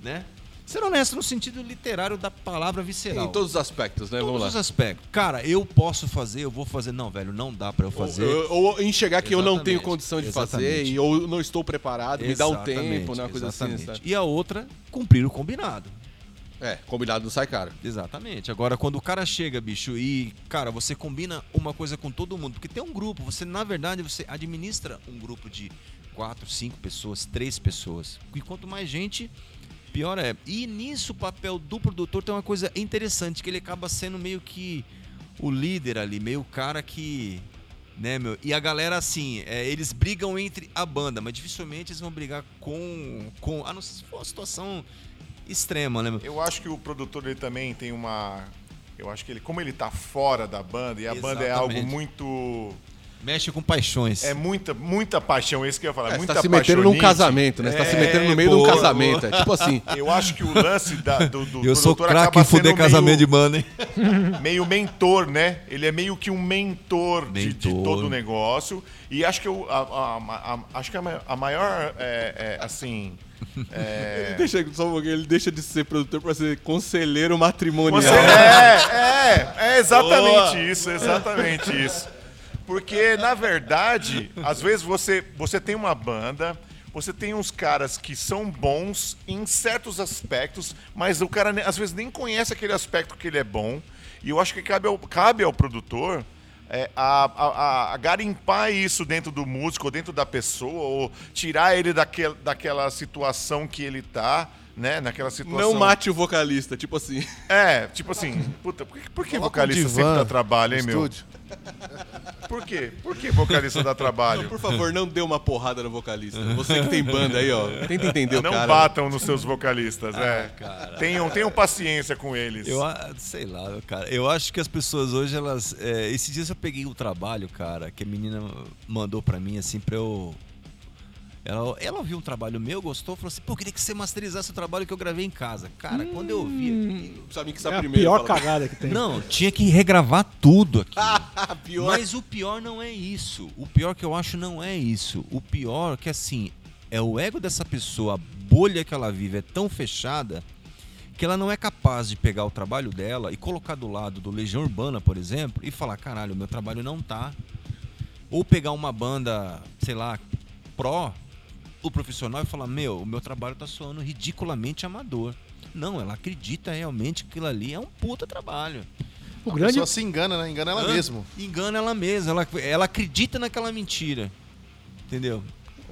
né? Ser honesto no sentido literário da palavra visceral. Em todos os aspectos, né? Todos Vamos os lá. aspectos. Cara, eu posso fazer, eu vou fazer. Não, velho, não dá pra eu fazer. Ou, ou enxergar que eu não tenho Exatamente, condição de fazer exatamente. e ou não estou preparado, me dá um Exatamente, tempo, né? Uma coisa assim. exatamente. sabe? E a outra, cumprir o combinado. É, combinado não sai caro. Exatamente. Agora, quando o cara chega, bicho, e, cara, você combina uma coisa com todo mundo, porque tem um grupo, você, na verdade, você administra um grupo de quatro, cinco pessoas, três pessoas. E quanto mais gente, pior é. E nisso, o papel do produtor tem uma coisa interessante, que ele acaba sendo meio que o líder ali, meio o cara que. Né, meu? E a galera, assim, é, eles brigam entre a banda, mas dificilmente eles vão brigar com. com a não ser se for uma situação extrema, né, meu? Eu acho que o produtor ele também tem uma. Eu acho que ele, como ele tá fora da banda, e a banda é algo Exatamente. muito. Mexe com paixões. É muita, muita paixão, é isso que eu ia falar. É, você muita tá se metendo num casamento, né? Você tá se É, metendo no meio de um boa, casamento. É tipo assim. (laughs) Eu acho que o lance da- do, do Eu sou produtor craque acaba em fuder sendo casamento de meio, banda, hein? (laughs) meio mentor, né? Ele é meio que um mentor, de- De, Mentor. todo o negócio. E acho que, eu, a, a- a- a- acho que a, ma- a maior, é, é, assim, (laughs) É, Deixa, só um ele deixa de ser produtor pra ser conselheiro matrimonial. Você- é, é, é exatamente Boa. isso, exatamente isso. Porque, na verdade, às vezes você, você tem uma banda, você tem uns caras que são bons em certos aspectos, mas o cara às vezes nem conhece aquele aspecto que ele é bom. E eu acho que cabe ao, cabe ao produtor é, a, a- a- garimpar isso dentro do músico, ou dentro da pessoa, ou tirar ele daquel, daquela situação que ele tá, né? Naquela situação. Não mate o vocalista, tipo assim. É, tipo assim, puta, por que, por que um vocalista divã sempre dá trabalho, hein, meu? estúdio. Por quê? Por que vocalista dá trabalho? Por favor, não dê uma porrada no vocalista. Você que tem banda aí, ó. Tenta entender o Não cara. batam nos seus vocalistas, é. Tenham, tenham paciência com eles. Eu a- sei lá, cara. Eu acho que as pessoas hoje, elas. é, esses dias eu peguei um trabalho, cara, que a menina mandou pra mim, assim, pra eu. Ela, ela viu um trabalho meu, gostou, falou assim: pô, queria que você masterizasse o trabalho que eu gravei em casa. Cara, quando eu vi. aquilo- Sabe que É a primeiro. pior fala, cagada que tem. Não, tinha que regravar tudo aqui. (laughs) "Ah, pior. Mas o pior não é isso. O pior que eu acho não é isso. O pior que assim, é o ego dessa pessoa, a bolha que ela vive é tão fechada que ela não é capaz de pegar o trabalho dela e colocar do lado do Legião Urbana, por exemplo, e falar, caralho, o meu trabalho não tá. Ou pegar uma banda, sei lá, pró, o profissional e falar, meu, o meu trabalho tá soando ridiculamente amador. Não, ela acredita realmente que aquilo ali é um puta trabalho. O A grande, pessoa se engana, né? Engana ela Hã? mesmo. Engana ela mesma, ela, ela acredita naquela mentira. Entendeu?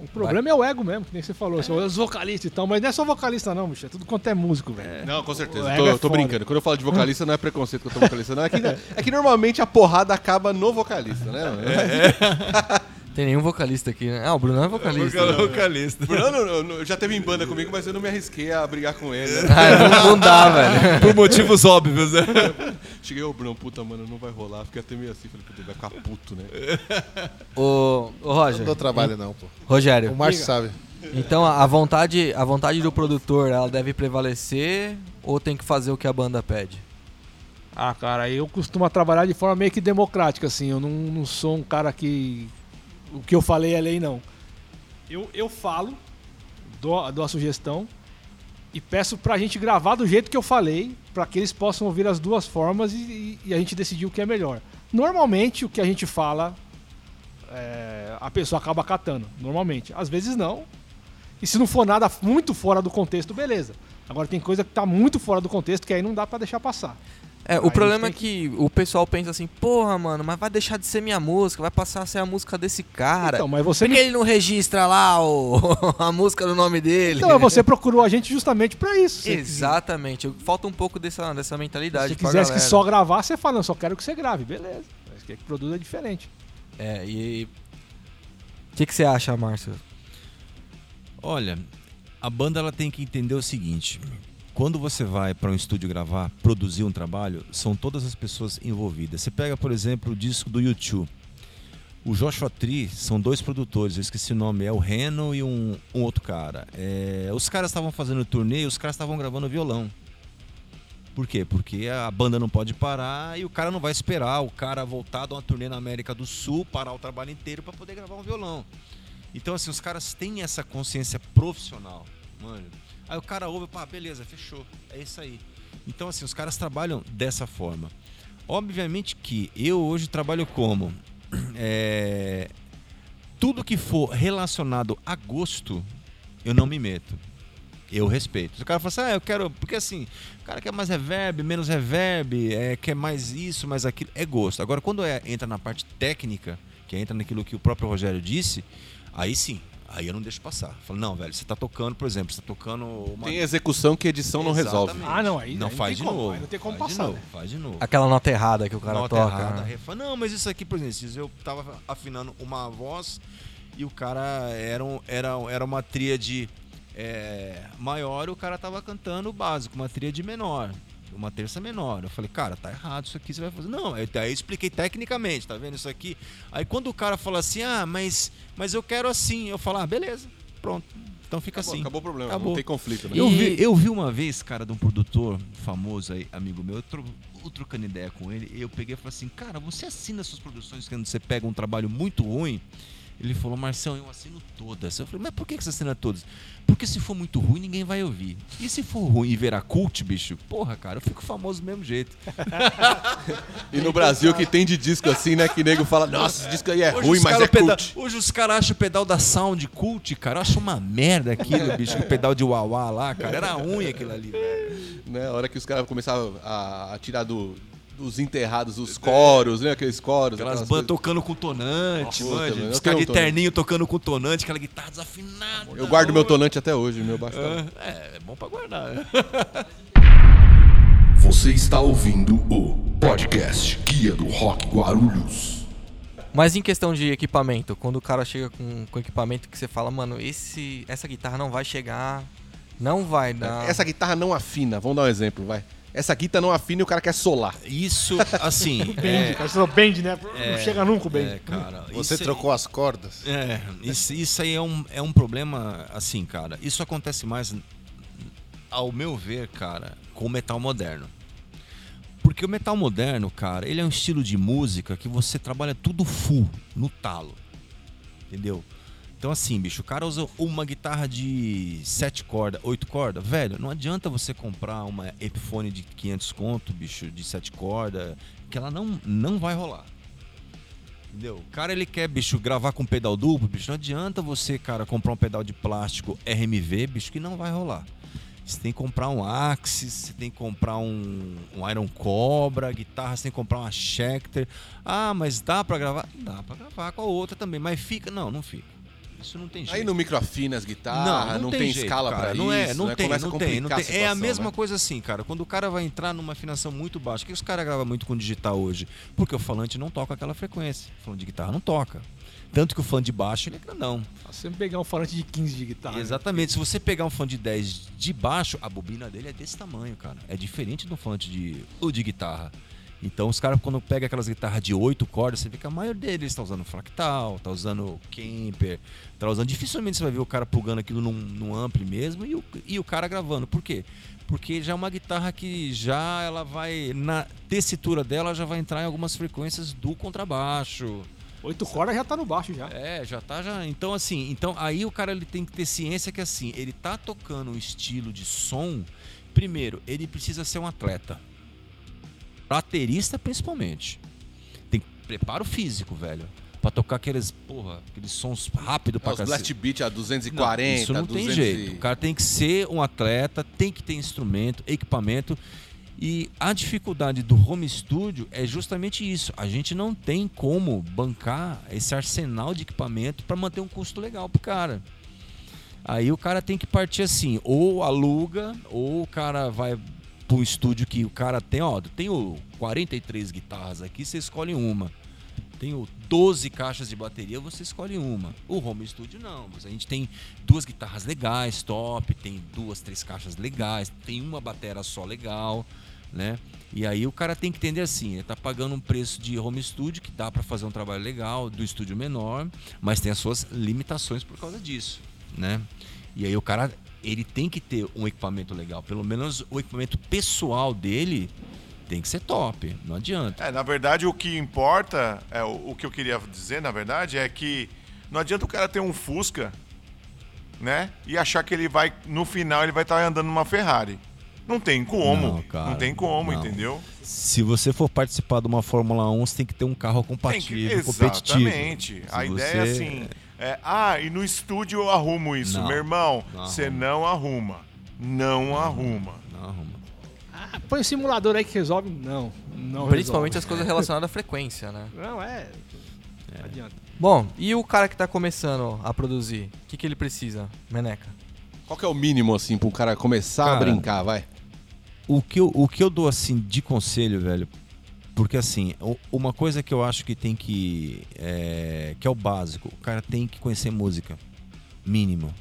o problema é o ego mesmo, que nem você falou. São os vocalistas e tal, mas não é só vocalista, não, bicho. É tudo quanto é músico, velho. Não, com certeza. O Tô, é tô brincando. Quando eu falo de vocalista, não é preconceito que eu tô vocalista, não. É que, é que normalmente a porrada acaba no vocalista, né? (laughs) Tem nenhum vocalista aqui, né? Ah, o Bruno é vocalista. né? vocalista. Bruno eu- eu já teve em banda comigo, mas eu não me arrisquei a brigar com ele. né? Ah, não, não dá, (laughs) velho. Por motivos óbvios, né? Cheguei, ô Bruno, puta, mano, não vai rolar. Fiquei até meio assim, falei, puta, vai ficar puto, né? Ô, ô Não Roger. dou trabalho, não, pô. Rogério. O Márcio sabe. Então a a vontade, a vontade do produtor, ela deve prevalecer ou tem que fazer o que a banda pede? Ah, cara, eu costumo trabalhar de forma meio que democrática, assim. Eu não, não sou um cara que. O que eu falei é lei, não. Eu, eu falo, dou, dou a sugestão e peço pra gente gravar do jeito que eu falei, pra que eles possam ouvir as duas formas e, e a gente decidir o que é melhor. Normalmente, o que a gente fala, é, a pessoa acaba catando. Normalmente. Às vezes não. E se não for nada muito fora do contexto, beleza. Agora tem coisa que tá muito fora do contexto que aí não dá pra deixar passar. É, Aí o problema é que o pessoal pensa assim, porra, mano, mas vai deixar de ser minha música, vai passar a ser a música desse cara. Então, mas você Por me que ele não registra lá o, (laughs) a música no nome dele? Então, você procurou a gente justamente pra isso. Se Exatamente. Falta um pouco dessa, dessa mentalidade você pra quisesse que só gravar, você fala, não, só quero que você grave, beleza. Mas quer que produza diferente. É, e... O que, que você acha, Márcio? Olha, a banda ela tem que entender o seguinte: quando você vai para um estúdio gravar, produzir um trabalho, são todas as pessoas envolvidas. Você pega, por exemplo, o disco do YouTube. O Joshua Tree são dois produtores, eu esqueci o nome, é o Reno e um, um outro cara. É, os caras estavam fazendo turnê e os caras estavam gravando violão. Por quê? Porque a banda não pode parar e o cara não vai esperar o cara voltar de uma turnê na América do Sul, parar o trabalho inteiro para poder gravar um violão. Então, assim, os caras têm essa consciência profissional, mano. Aí o cara ouve, pá, beleza, fechou. É isso aí. Então, assim, os caras trabalham dessa forma. Obviamente que eu hoje trabalho como? (clears throat) É, Tudo que for relacionado a gosto, eu não me meto. Eu respeito. Se o cara fala assim, ah, eu quero. Porque assim, o cara quer mais reverb, menos reverb, é, quer mais isso, mais aquilo. É gosto. Agora, quando é- entra na parte técnica, que entra naquilo que o próprio Rogério disse, aí sim. Aí eu não deixo passar. Falo, não, velho, você tá tocando, por exemplo, você tá tocando uma. Tem execução que edição não resolve. Ah, não, aí- não aí não faz tem de como, novo. aí não tem como faz passar, De novo, né? Faz de novo. Aquela nota errada que o cara Nota toca. errada, né? refa- Não, mas isso aqui, por exemplo, eu tava afinando uma voz e o cara era, um- era, era uma tríade é, maior e o cara tava cantando o básico, uma tríade menor. Uma terça menor. Eu falei, cara, tá errado isso aqui, você vai fazer. Não, aí eu expliquei tecnicamente, tá vendo isso aqui? Aí quando o cara fala assim, ah, mas, mas eu quero assim, eu falo, ah, beleza, pronto. Então fica Acabou, assim. acabou o problema, Acabou. não tem conflito, né? Eu, vi, eu vi uma vez, cara, de um produtor famoso aí, amigo meu, eu, tro, eu trocando ideia com ele, eu peguei e falei assim, cara, você assina suas produções quando você pega um trabalho muito ruim, Ele falou, Marcelo, eu assino todas. Eu falei, mas por que você assina todas? Porque se for muito ruim, ninguém vai ouvir. E se for ruim e virar cult, bicho, porra, cara, eu fico famoso do mesmo jeito. (laughs) E no Brasil que tem de disco assim, né? Que nego fala, nossa, esse disco aí é ruim, os mas é o peda- cult. Hoje os caras acham o pedal da Sound cult, cara. Eu acho uma merda aquilo, bicho. O pedal de Wawa lá, cara. Era ruim aquilo ali, velho. Né? A hora que os caras começavam a, a tirar do, dos enterrados os coros, né? Aqueles coros. Aquelas aquelas bandas tocando com tonante, Puta, manja. meu, Os caras de um terninho tocando com tonante, aquela guitarra desafinada. Eu guardo meu tonante até hoje, meu baixo. tá- Ah, É, é bom pra guardar. né? (laughs) Você está ouvindo o podcast Guia do Rock Guarulhos. Mas em questão de equipamento, quando o cara chega com, com equipamento que você fala, mano, esse, essa guitarra não vai chegar, não vai dar. Essa guitarra não afina, vamos dar um exemplo, vai. Essa guitarra não afina e o cara quer solar. Isso, assim. (laughs) Bend, é, cara, você falou bend, né? Não chega nunca o bend. é, cara. Você isso aí- trocou as cordas? É, isso, isso aí é um, é um problema, assim, cara. Isso acontece mais, ao meu ver, cara, com o metal moderno. Porque o metal moderno, cara, ele é um estilo de música que você trabalha tudo full, no talo. Entendeu? Então, assim, bicho, o cara usa uma guitarra de 7 cordas, 8 cordas. Velho, não adianta você comprar uma Epiphone de 500 conto, bicho, de 7 cordas, que ela não, não vai rolar. Entendeu? O cara ele quer, bicho, gravar com pedal duplo, bicho. Não adianta você, cara, comprar um pedal de plástico RMV, bicho, que não vai rolar. Você tem que comprar um Axis, você tem que comprar um, um Iron Cobra, guitarra, você tem que comprar uma Schecter. Ah, mas dá pra gravar? Dá pra gravar com a outra também, mas fica. Não, não fica. Isso não tem jeito. Aí no micro afina as guitarras, não, tem, jeito, escala cara. pra não isso. É, não né? tem, Começa não a tem, não tem. É a mesma né? coisa assim, cara. Quando o cara vai entrar numa afinação muito baixa, o que os caras gravam muito com digital hoje? Porque o falante não toca aquela frequência. O falante de guitarra não toca. Tanto que o fã de baixo ele é grandão. Se você pegar um falante de 15 de guitarra. né? Exatamente. Se você pegar um fã de 10 de baixo, a bobina dele é desse tamanho, cara. É diferente do falante de, ou de guitarra. Então os caras, quando pegam aquelas guitarras de 8 cordas, você vê que a maioria deles tá usando fractal, tá usando Kemper, tá usando. Dificilmente você vai ver o cara plugando aquilo num, num ampli mesmo e o, e o cara gravando. Por quê? Porque já é uma guitarra que já ela vai. Na tessitura dela já vai entrar em algumas frequências do contrabaixo. Oito cordas já tá no baixo já. É, já tá já. Então assim, então aí o cara ele tem que ter ciência que assim, ele tá tocando um estilo de som. Primeiro, ele precisa ser um atleta. Baterista principalmente. Tem preparo físico, velho. Pra tocar aqueles, porra, aqueles sons rápido É, pra os cacete. blast beat a Não, 240, isso não 200 tem jeito. O cara tem que ser um atleta, tem que ter instrumento, equipamento. E a dificuldade do home studio é justamente isso. A gente não tem como bancar esse arsenal de equipamento para manter um custo legal pro cara. Aí o cara tem que partir assim, ou aluga, ou o cara vai um estúdio que o cara tem, ó, tenho 43 guitarras aqui, você escolhe uma. Tenho 12 caixas de bateria, você escolhe uma. O home studio não, mas a gente tem duas guitarras legais, top, tem duas, três caixas legais, tem uma batera só legal, né? E aí o cara tem que entender assim, ele tá pagando um preço de home studio que dá para fazer um trabalho legal, do estúdio menor, mas tem as suas limitações por causa disso, né? E aí o cara, ele tem que ter um equipamento legal, pelo menos o equipamento pessoal dele tem que ser top, não adianta. É, na verdade, o que importa, é, o, o que eu queria dizer, na verdade, é que não adianta o cara ter um Fusca, né? E achar que ele vai, no final, ele vai estar andando numa Ferrari. Não tem como. Não, Não, cara, tem como, não. entendeu? Se você for participar de uma Fórmula 1, você tem que ter um carro Tem que, compatível, competitivo. exatamente. A Se ideia é você- assim. É, ah, e no estúdio eu arrumo isso. Não, Meu irmão, não você arruma. não arruma. Não arruma. Não arruma. Ah, põe um simulador aí que resolve. Não, não Principalmente as resolve. coisas relacionadas à frequência, né? (laughs) Não, é. Não adianta. Bom, e o cara que tá começando a produzir, o que, que ele precisa, Meneca? Qual que é o mínimo, assim, pra um cara começar a Cara, brincar, vai? O que, eu, o que eu dou assim de conselho, velho, porque assim, uma coisa que eu acho que tem que. É, que é o básico, o cara tem que conhecer música. Mínimo.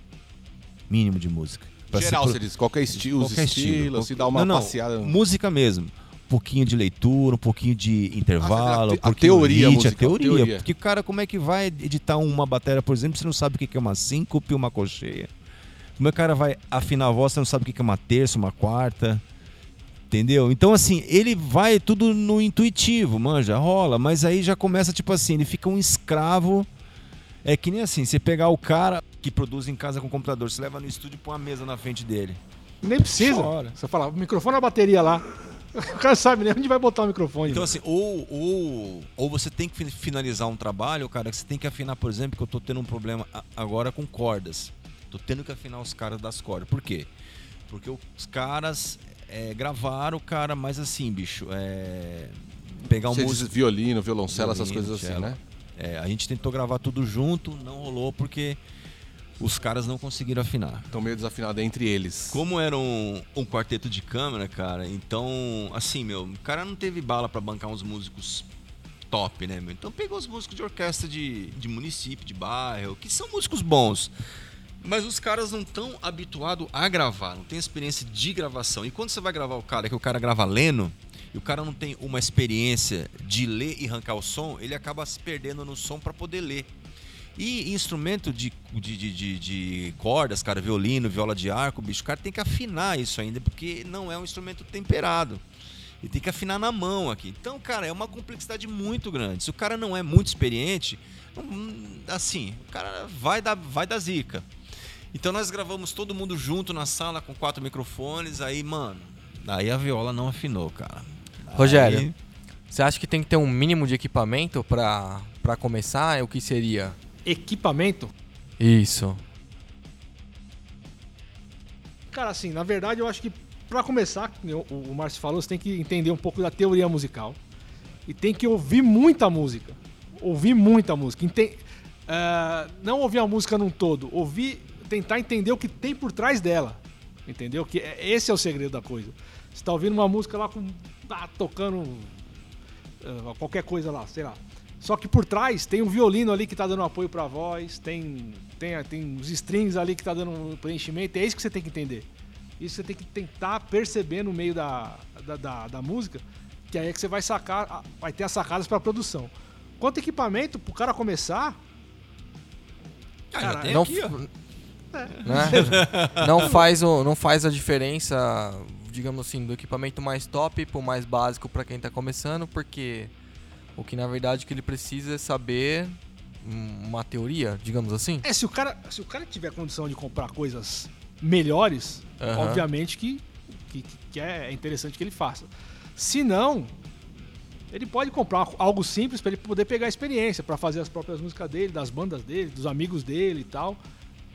Mínimo de música. Pra Geral, se você pro- diz, qualquer estilo, qualquer estilos, se qualquer- dá uma não, não, passeada. Música mesmo. Um pouquinho de leitura, um pouquinho de intervalo, Ah, a a teoria hit, musical, a teoria. teoria. Porque, cara, como é que vai editar uma bateria, por exemplo, se não sabe o que é uma síncope e uma colcheia? Como é que o cara vai afinar a voz, se não sabe o que que é uma terça, uma quarta? Entendeu? Então, assim, ele vai tudo no intuitivo, manja, rola, mas aí já começa, tipo assim, ele fica um escravo É que nem assim, você pegar o cara que produz em casa com computador, você leva no estúdio e põe uma mesa na frente dele. Nem precisa. Chora. Você fala, microfone na bateria lá. (laughs) O cara sabe nem onde vai botar o microfone. Então, assim, ou, ou, ou você tem que fi- finalizar um trabalho, cara, que você tem que afinar, por exemplo, que eu tô tendo um problema agora com cordas. Tô tendo que afinar os caras das cordas. Por quê? Porque os caras é, gravaram, cara, mas assim, bicho, é. Pegar um Você músico. diz violino, violoncelo, essas Violino, coisas assim, né? É, a gente tentou gravar tudo junto, não rolou porque os caras não conseguiram afinar. Estão meio desafinados entre eles. Como era um, um quarteto de câmera, cara, então, assim, meu, o cara não teve bala pra bancar uns músicos top, né, meu? Então pegou os músicos de orquestra de, de município, de bairro, que são músicos bons. Mas os caras não estão habituados a gravar, não tem experiência de gravação. E quando você vai gravar o cara, que o cara grava lendo, e o cara não tem uma experiência de ler e arrancar o som, ele acaba se perdendo no som para poder ler. E instrumento de, de, de, de- cordas, cara, violino, viola de arco, bicho, o cara tem que afinar isso ainda, porque não é um instrumento temperado. Ele tem que afinar na mão aqui. Então, cara, é uma complexidade muito grande. Se o cara não é muito experiente, hum, assim, o cara vai dar, vai dar zica. Então nós gravamos todo mundo junto na sala com quatro microfones, aí, mano, aí a viola não afinou, cara. Rogério. Aí- Você acha que tem que ter um mínimo de equipamento pra, pra começar? É o que seria? Equipamento. Isso. Cara, assim, na verdade eu acho que pra começar, o, o Márcio falou, você tem que entender um pouco da teoria musical. E tem que ouvir muita música. Ouvir muita música. Enten- ah, não ouvir a música num todo, ouvir, tentar entender o que tem por trás dela. Entendeu? Que é- esse é o segredo da coisa. Você tá ouvindo uma música lá com. tá tocando ah, qualquer coisa lá, sei lá. Só que por trás tem um violino ali que tá dando apoio pra voz, tem, tem, tem os strings ali que tá dando um preenchimento, é isso que você tem que entender. Isso você tem que tentar perceber no meio da, da, da, da música, que aí é que você vai sacar, vai ter as sacadas pra produção. Quanto equipamento, pro cara começar, Ah, Cara, tem não, aqui. Né? (laughs) não, faz o, não faz a diferença, digamos assim, do equipamento mais top pro mais básico pra quem tá começando, porque o que na verdade que ele precisa é saber uma teoria, digamos assim. é, se o cara, se o cara tiver condição de comprar coisas melhores, Aham. obviamente que, que, que é interessante que ele faça. Se não, ele pode comprar algo simples para ele poder pegar a experiência, para fazer as próprias músicas dele, das bandas dele, dos amigos dele e tal.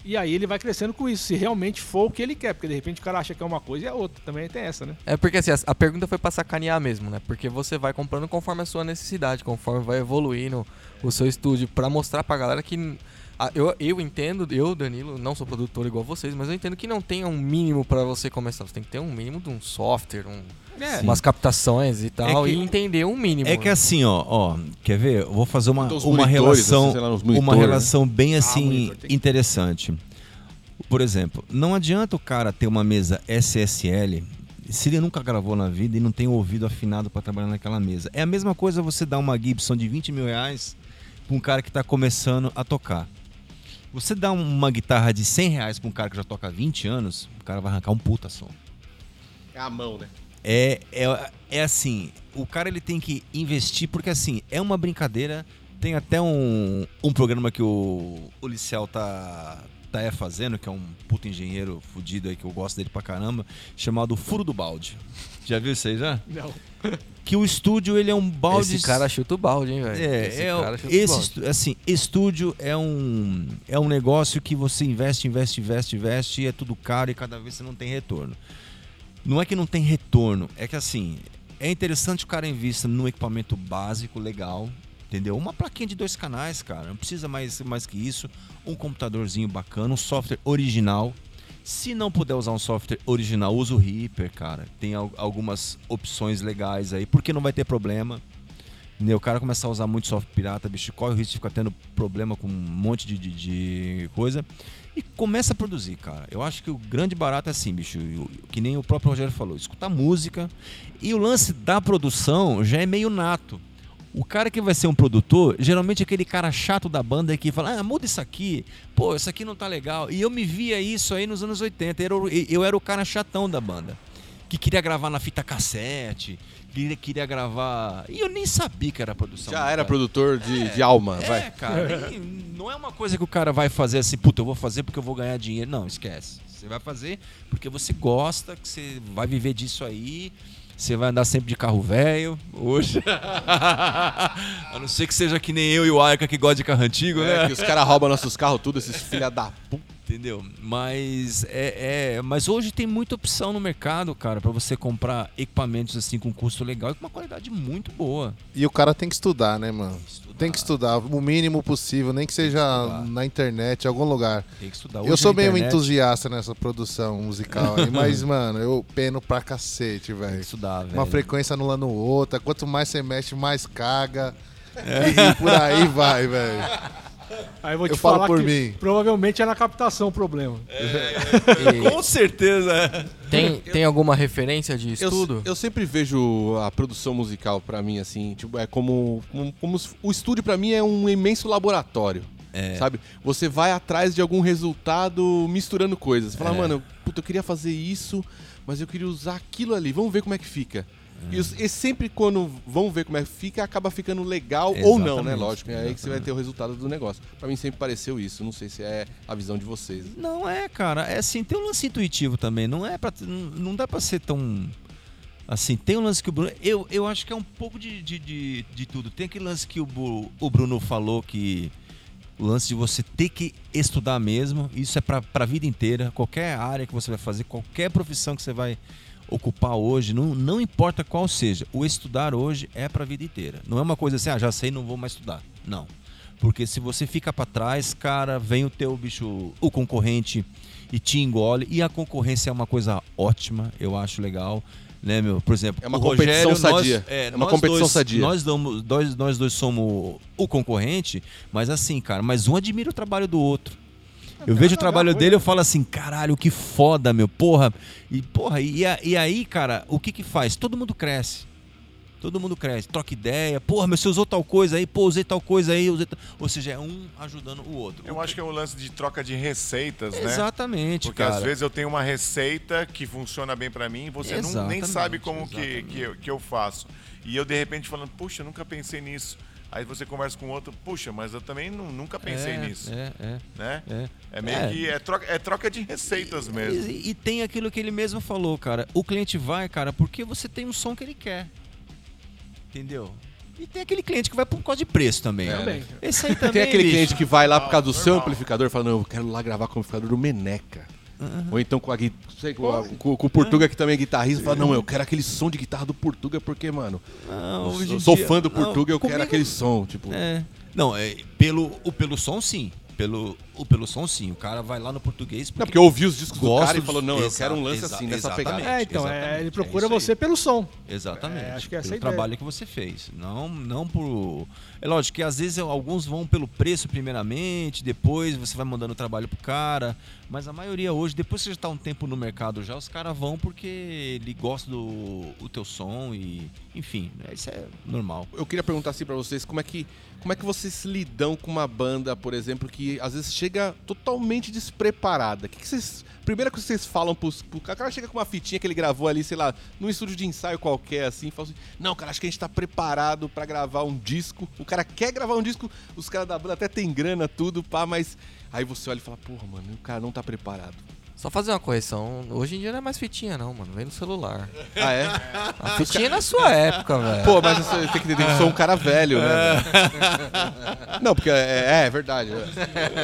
E aí ele vai crescendo com isso, se realmente for o que ele quer, porque de repente o cara acha que é uma coisa e é outra, também tem essa, né? É porque assim, a, pergunta foi pra sacanear mesmo, né? Porque você vai comprando conforme a sua necessidade, conforme vai evoluindo o seu estúdio, pra mostrar pra galera que. A- eu, eu entendo, eu, Danilo, não sou produtor igual vocês, mas eu entendo que não tem um mínimo pra você começar. Você tem que ter um mínimo de um software, um, É. umas captações e tal, É que- e entender um mínimo. É que assim, ó, ó, quer ver? Eu vou fazer uma, Então, uma relação, assim, sei lá, uma monitores, relação bem assim monitor tem. interessante. Por exemplo, não adianta o cara ter uma mesa SSL se ele nunca gravou na vida e não tem o ouvido afinado para trabalhar naquela mesa. É a mesma coisa você dar uma Gibson de 20 mil reais pra um cara que tá começando a tocar. Você dá uma guitarra de 100 reais pra um cara que já toca há 20 anos, o cara vai arrancar um puta som. É a mão, né? É, é, é assim, o cara ele tem que investir, porque assim, é uma brincadeira. Tem até um, um programa que o, o Licel tá, tá é fazendo, que é um puta engenheiro fudido aí, que eu gosto dele pra caramba, chamado Furo do Balde. Já viu isso aí já? Não. (laughs) Que o estúdio ele é um balde. Esse cara chuta o balde, hein, velho? É, esse é, cara chuta o esse balde. estu- assim, estúdio é um é um negócio que você investe, investe, investe, investe e é tudo caro e cada vez você não tem retorno. Não é que não tem retorno, é que assim, é interessante o cara invista num equipamento básico, legal, entendeu? Uma plaquinha de dois canais, cara, não precisa mais mais que isso, um computadorzinho bacana, um software original. Se não puder usar um software original, usa o Reaper, cara. Tem al- algumas opções legais aí, porque não vai ter problema. Entendeu? O cara começar a usar muito software pirata, bicho, corre o risco de ficar tendo problema com um monte de, de, de coisa. E começa a produzir, cara. Eu acho que o grande barato é assim, bicho. Que nem o próprio Rogério falou, escutar música. E o lance da produção já é meio nato. O cara que vai ser um produtor, geralmente é aquele cara chato da banda que fala, ah, muda isso aqui, pô, isso aqui não tá legal. E eu me via isso aí nos anos 80. Eu era, o- eu era o cara chatão da banda que queria gravar na fita cassete, queria, queria gravar. E eu nem sabia que era produção. Já era produtor de, de alma, É, vai. cara, não é uma coisa que o cara vai fazer assim, puta, eu vou fazer porque eu vou ganhar dinheiro. Não, esquece. Você vai fazer porque você gosta, que você vai viver disso aí. Você vai andar sempre de carro velho, hoje. (laughs) A não ser que seja que nem eu e o Arca que gosta de carro antigo, né? É, que os caras roubam nossos carros tudo, esses filha da puta. Entendeu? Mas é, é- mas hoje tem muita opção no mercado, cara, pra você comprar equipamentos assim com custo legal e com uma qualidade muito boa. E o cara tem que estudar, né, mano? Tem que estudar o mínimo possível, nem que seja estudar. na internet, em algum lugar. Tem que estudar. eu Hoje sou a meio internet entusiasta nessa produção musical aí, (laughs) mas, mano, eu peno pra cacete, Tem que velho. estudar, velho. Uma frequência anulando outra. Quanto mais você mexe, mais caga. É. E por aí vai, velho. (laughs) Aí eu vou te Eu falo falar por que mim. provavelmente é na captação o problema. E Com certeza. tem, tem alguma referência de Eu, estudo? eu sempre vejo a produção musical pra mim assim, tipo, é como, como, como se- o estúdio pra mim é um imenso laboratório. É. Sabe? Você vai atrás de algum resultado misturando coisas. Você fala, É. mano, puta, eu queria fazer isso, mas eu queria usar aquilo ali. Vamos ver como é que fica. E, os- e sempre quando vão ver como é que fica, acaba ficando legal ou não, né? Exatamente, Lógico. É aí que você vai exatamente. ter o resultado do negócio. Pra mim sempre pareceu isso. Não sei se é a visão de vocês. Não é, cara. É assim, tem um lance intuitivo também. Não é para não, dá pra ser tão assim. Tem um lance que o Bruno, eu, eu acho que é um pouco de, de, de, de tudo. Tem aquele lance que o, o Bruno falou que o lance de você ter que estudar mesmo. Isso é pra, pra vida inteira. Qualquer área que você vai fazer, qualquer profissão que você vai ocupar hoje, não, não importa qual seja, o estudar hoje é pra vida inteira. Não é uma coisa assim, ah, já sei, não vou mais estudar. Não. Porque se você fica pra trás, cara, vem o teu bicho, o concorrente e te engole. E a concorrência é uma coisa ótima, eu acho legal. Né, meu? Por exemplo, É uma competição Rogério, nós- sadia. é, É uma nós competição dois, sadia. Nós, damos, nós, nós dois somos o concorrente, mas assim, cara, mas um admira o trabalho do outro. Eu vejo o trabalho dele, eu falo assim, caralho, que foda, meu, porra. E, porra, e, a- e aí, cara, o que que faz? Todo mundo cresce. Todo mundo cresce, troca ideia. Porra, meu, você usou tal coisa aí, pô, usei tal coisa aí. Usei tal... Ou seja, é um ajudando o outro. Eu acho que é um lance de troca de receitas, né? Exatamente, Porque cara. às vezes eu tenho uma receita que funciona bem pra mim e você não, nem sabe como que, que, eu, que eu faço. E eu de repente falando, puxa, eu nunca pensei nisso. Aí você conversa com outro, puxa, mas eu também nu- nunca pensei é, nisso. É, é. Né? É. É meio É. que é troca, é troca de receitas mesmo. E, e tem aquilo que ele mesmo falou, cara. O cliente vai, cara, porque você tem um som que ele quer. Entendeu? E tem aquele cliente que vai por causa de preço também. Também. Esse aí (laughs) também. Tem aquele bicho. cliente que vai lá por causa do Normal. seu amplificador e fala, não, eu quero lá gravar com o amplificador do Meneca. Ou então com, a, sei, com, a- com- com o Portuga, que também é guitarrista, fala, não, eu quero aquele som de guitarra do Portuga, porque, mano, Não, eu sou, dia- fã do não, Portuga, eu quero comigo- aquele som. Tipo, É. Não, é, pelo, o pelo som, sim. Pelo, o pelo som, sim. O cara vai lá no português porque, não, porque eu ouvi os discos do cara e falou, não, eu quero um lance assim, nessa pegada. É, então, é, ele é procura aí. você pelo som. Exatamente. É, acho que essa pelo é ideia. trabalho que você fez. Não, não por. É lógico que às vezes alguns vão pelo preço primeiramente, depois você vai mandando o trabalho pro cara. Mas a maioria hoje, depois que você já tá um tempo no mercado já, os caras vão porque ele gosta do o teu som e. Enfim, né, isso é normal. Eu queria perguntar assim pra vocês, como é que como é que vocês lidam com uma banda, por exemplo, que às vezes chega totalmente despreparada? Que que vocês, primeira que vocês falam pros, pro cara, chega com uma fitinha que ele gravou ali, sei lá, num estúdio de ensaio qualquer assim, fala assim: "Não, cara, acho que a gente tá preparado pra gravar um disco". O cara quer gravar um disco, os caras da banda até tem grana tudo, pá, mas aí você olha e fala: "Porra, mano, o cara não tá preparado". Só fazer uma correção. Hoje em dia não é mais fitinha, não, mano. Vem no celular. Ah, é? A fitinha é na sua época, velho. Pô, mas você tem que entender que eu sou um cara velho, né? velho? (laughs) Não, porque é, é verdade.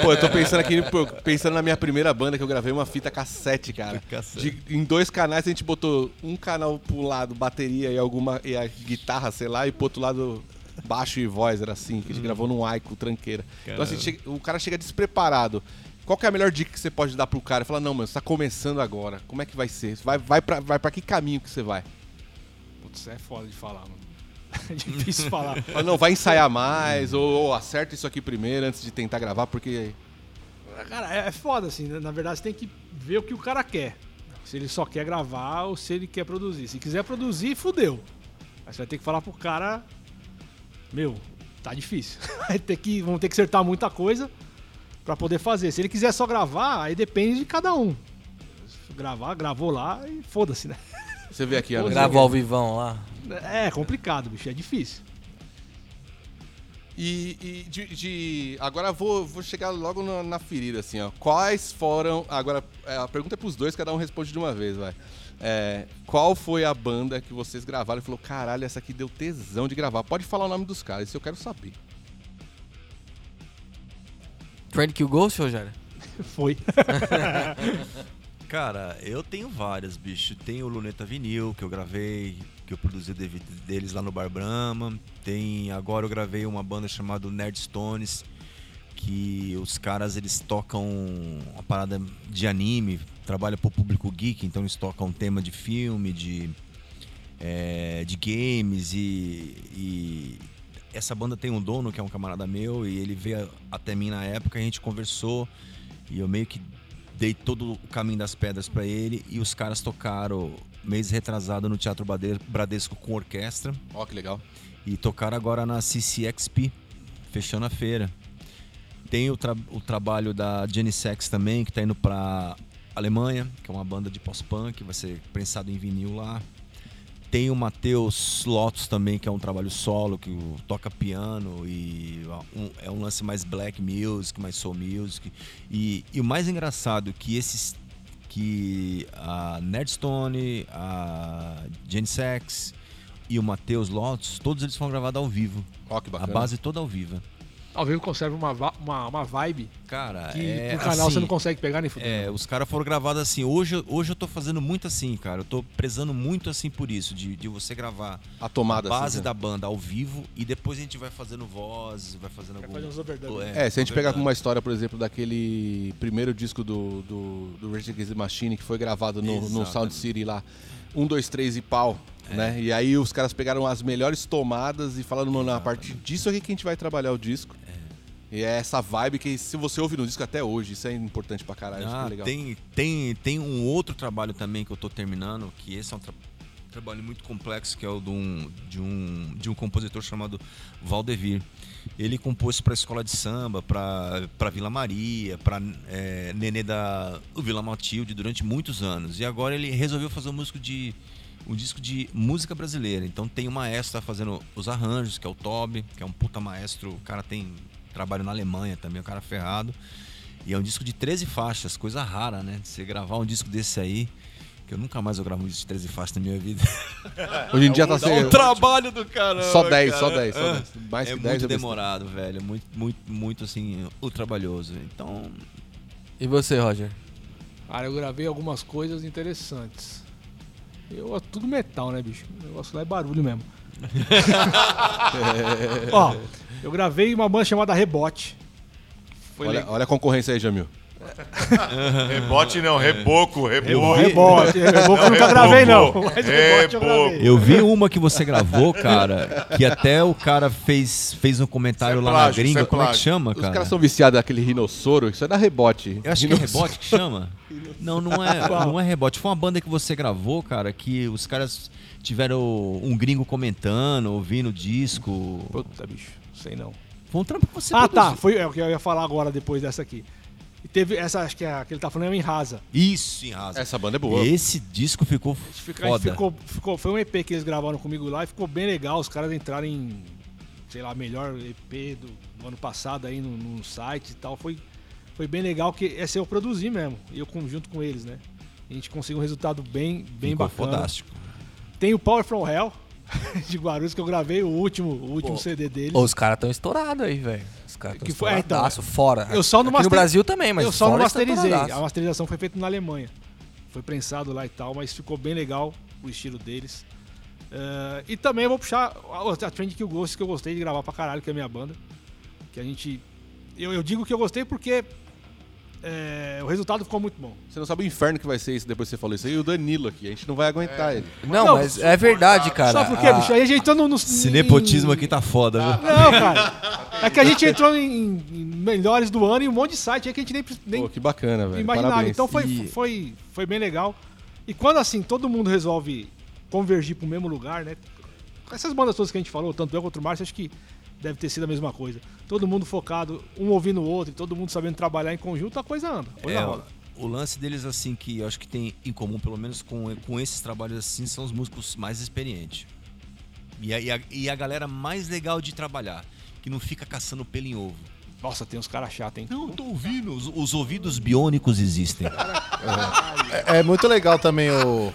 Pô, eu tô pensando aqui, pô, pensando na minha primeira banda que eu gravei uma fita cassete, cara. (laughs) Cassete. De- em dois canais a gente botou um canal pro lado bateria e alguma e a guitarra, sei lá, e pro outro lado baixo e voz, era assim, que a gente gravou num Aico tranqueira. Então assim, chega- o cara chega despreparado. Qual que é a melhor dica que você pode dar pro cara? Fala, não, mano, você tá começando agora. Como é que vai ser? Vai, vai, pra, vai pra que caminho que você vai? Putz, é foda de falar, mano. (laughs) É difícil (laughs) falar. Fala, não, vai ensaiar mais, ou, ou acerta isso aqui primeiro antes de tentar gravar, porque. Cara, é, é foda, assim. né? Na verdade, você tem que ver o que o cara quer. Se ele só quer gravar ou se ele quer produzir. Se quiser produzir, fudeu. Aí você vai ter que falar pro cara. Meu, tá difícil. (laughs) Vai ter que, vamos ter que acertar muita coisa pra poder fazer. Se ele quiser só gravar, aí depende de cada um. Gravar, gravou lá e foda-se, né? (laughs) Você vê aqui, Ana. Gravou ao vivão lá. É complicado, bicho, é difícil. E, e de, de- agora vou, vou chegar logo na, na ferida, assim, ó. Quais foram. Agora, é, a pergunta é pros dois, cada um responde de uma vez, vai. É, qual foi a banda que vocês gravaram e falou, caralho, essa aqui deu tesão de gravar? Pode falar o nome dos caras, isso eu quero saber. Trend Kill Ghost, Rogério? (laughs) Foi. (laughs) Cara, eu tenho várias, bicho. Tem o Luneta Vinil, que eu gravei, que eu produzi o DVD deles lá no Bar Brahma. Tem, agora eu gravei uma banda chamada Nerd Stones, que os caras eles tocam uma parada de anime, trabalham pro público geek, então eles tocam tema de filme, de, é, de games e, e essa banda tem um dono que é um camarada meu e ele veio até mim na época, a gente conversou e eu meio que dei todo o caminho das pedras pra ele e os caras tocaram mês retrasado no Teatro Bradesco com orquestra Ó, que legal. e tocaram agora na CCXP, fechando a feira. Tem o, tra- o trabalho da Jenny Sex também, que tá indo pra Alemanha, que é uma banda de pós-punk, vai ser prensado em vinil lá. Tem o Matheus Lotus também, que é um trabalho solo, que toca piano e é um lance mais black music, mais soul music. E, e o mais engraçado que esses que a Nerdstone, a Jenny Sex e o Matheus Lotus, todos eles foram gravados ao vivo. Que A base toda ao vivo. Ao vivo conserva uma, uma, uma vibe Cara, que é, canal assim, você não consegue pegar nem fuder. É, os caras foram gravados assim. Hoje, hoje eu tô fazendo muito assim, cara. Eu tô prezando muito assim por isso, de, de você gravar A tomada, a base assim, da banda ao vivo e depois a gente vai fazendo vozes, vai fazendo Vai algum... fazer uns overdubs. É, se a gente pegar uma história, por exemplo, daquele primeiro disco do, do, do Rage Against the Machine, que foi gravado no, no. Sound City lá, um, dois, três e pau, né? E aí os caras pegaram as melhores tomadas e falaram, mano, a partir disso aqui que a gente vai trabalhar o disco. E é essa vibe que se você ouve no disco até hoje, isso é importante pra caralho, é Ah, legal. tem, tem, tem um outro trabalho também que eu tô terminando, que esse é um tra- trabalho muito complexo, que é o de um, de um, de um compositor chamado Valdevir. Ele compôs para escola de samba, para Vila Maria, para é, Nenê da Vila Matilde durante muitos anos. E agora ele resolveu fazer um músico de um disco de música brasileira. Então tem um maestro que tá fazendo os arranjos, que é o Toby, que é um puta maestro. O cara tem trabalho na Alemanha também, um cara ferrado. E é um disco de 13 faixas, coisa rara, né? Você gravar um disco desse aí, que eu nunca mais vou gravar um disco de 13 faixas na minha vida. (laughs) Hoje em dia tá Dá um sendo trabalho do caramba. só 10, cara. só 10, só É. 10. Mais É que 10 muito é demorado, velho. Muito, muito, muito assim, ultrabalhoso. Então, E você, Roger? Cara, eu gravei algumas coisas interessantes. Eu, tudo metal, né, bicho? O negócio lá é barulho mesmo. (laughs) Ó, eu gravei uma banda chamada Rebote. Foi Olha, legal. olha a concorrência aí, Jamil. (laughs) Rebote não, reboco, reboco. Rebote, Rebote eu nunca gravei, não. Mas Rebote eu Reboco. gravei. eu vi uma que você gravou, cara, que até o cara fez, fez um comentário é lá plágio, na gringa. isso é Como é que chama, Os cara? caras são viciados naquele rinossoro, isso é da rebote. Eu acho que é rebote que chama. Não, não é, não é rebote. Foi uma banda que você gravou, cara, que os caras tiveram um gringo comentando, ouvindo o disco. Puta, bicho, sei não. Foi um trampo que você Ah, tá. produziu. Foi é o que eu ia falar agora depois dessa aqui. E teve essa, acho que é a que ele tá falando é o em Rasa. Isso, em rasa. Essa banda é boa. Esse disco ficou fica- foda. ficou, ficou, foi um EP que eles gravaram comigo lá e ficou bem legal. Os caras entraram em, sei lá, melhor EP do, do ano passado aí no, no site e tal. Foi, foi bem legal que essa eu produzi mesmo. E eu junto com eles, né? A gente conseguiu um resultado bem, bem ficou bacana. fodástico. Tem o Power From Hell (laughs) de Guarulhos que eu gravei o último, o último Pô, CD deles. Ô, os caras tão estourados aí, velho. Os caras Que foi- é, então, estouradaço, fora. eu só no master- Brasil também, mas eu só não masterizei. A masterização foi feita na Alemanha. Foi prensado lá e tal, mas ficou bem legal o estilo deles. Eh, e também eu vou puxar a, a Trend Kill Ghost que eu gostei de gravar pra caralho, que é a minha banda. Que a gente. Eu, eu digo que eu gostei porque eh, o resultado ficou muito bom. Você não sabe o inferno que vai ser isso depois que você falou isso aí. E o Danilo aqui, a gente não vai aguentar ele. Não, Não, mas é verdade, cara. Sabe por quê, A- bicho? Aí a gente entrou no. Esse nepotismo aqui tá foda, viu? Não, cara. É que a gente entrou em, em melhores do ano e um monte de site aí que a gente nem, nem Pô, que bacana, velho. imaginava. Parabéns. Então foi, E- foi, foi bem legal. E quando assim, todo mundo resolve convergir pro mesmo lugar, né? Essas bandas todas que a gente falou, tanto eu quanto o Márcio, acho que deve ter sido a mesma coisa. Todo mundo focado, um ouvindo o outro, e todo mundo sabendo trabalhar em conjunto, a coisa anda. A coisa É, rola. o lance deles, assim, que eu acho que tem em comum, pelo menos com, com esses trabalhos assim, são os músicos mais experientes. E a, e, a, e a galera mais legal de trabalhar, que não fica caçando pelo em ovo. Nossa, tem uns caras chatos, hein? Não, tô ouvindo. Os, os ouvidos biônicos existem. É, é muito legal também o,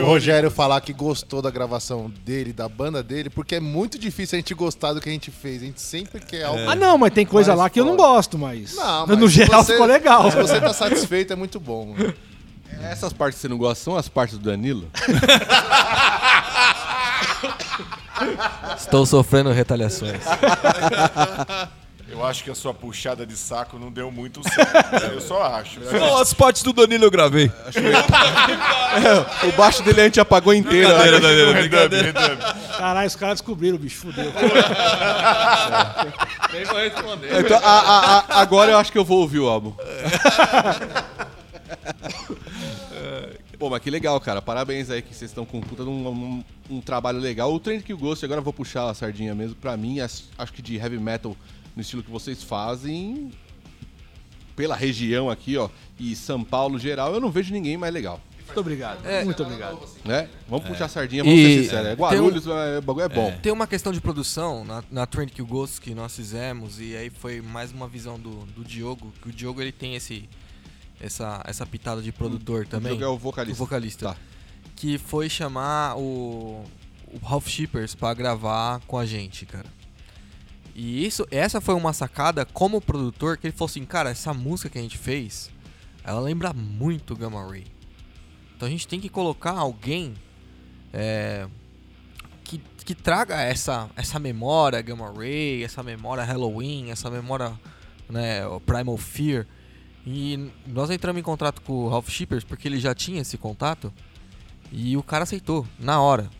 o. Rogério falar que gostou da gravação dele, da banda dele, porque é muito difícil a gente gostar do que a gente fez. A gente sempre quer algo. Ah, não, mas tem coisa lá que eu não gosto, mas. Não, no mas se geral você- ficou legal. Se você tá satisfeito, é muito bom. Essas partes que você não gosta são as partes do Danilo? Estou sofrendo retaliações. (laughs) Eu acho que a sua puxada de saco não deu muito certo. (laughs) Eu só acho. Não, as partes do Danilo eu gravei. (laughs) (laughs) O baixo dele a gente apagou inteiro. Brincadeira, né? Danilo, brincadeira. Caralho, os caras descobriram, bicho, fudeu. Nem vou responder. Então, a- a- a- agora eu acho que eu vou ouvir o álbum. Pô, mas que legal, cara. Parabéns aí que vocês estão com puta de um, um- um trabalho legal. O Trend que eu gosto, agora eu vou puxar a sardinha mesmo. Pra mim, as- acho que de heavy metal no estilo que vocês fazem, pela região aqui, ó, e São Paulo geral, eu não vejo ninguém mais legal. Muito obrigado. Muito obrigado. Né? Vamos puxar a sardinha, vamos E ser sinceros. É, Guarulhos, é, o bagulho é bom. Tem uma questão de produção na, na Trend Kill Ghosts que nós fizemos e aí foi mais uma visão do, do Diogo, que o Diogo ele tem esse essa, essa pitada de produtor também. Diogo é o vocalista. O vocalista. Tá. Que foi chamar o, o Ralph Shippers pra gravar com a gente, cara. E isso, essa foi uma sacada como produtor que ele falou assim, cara, essa música que a gente fez, ela lembra muito Gamma Ray. Então a gente tem que colocar alguém é, que, que traga essa, essa memória Gamma Ray, essa memória Halloween, essa memória né, Primal Fear. E nós entramos em contato com o Ralph Shippers porque ele já tinha esse contato e o cara aceitou na hora.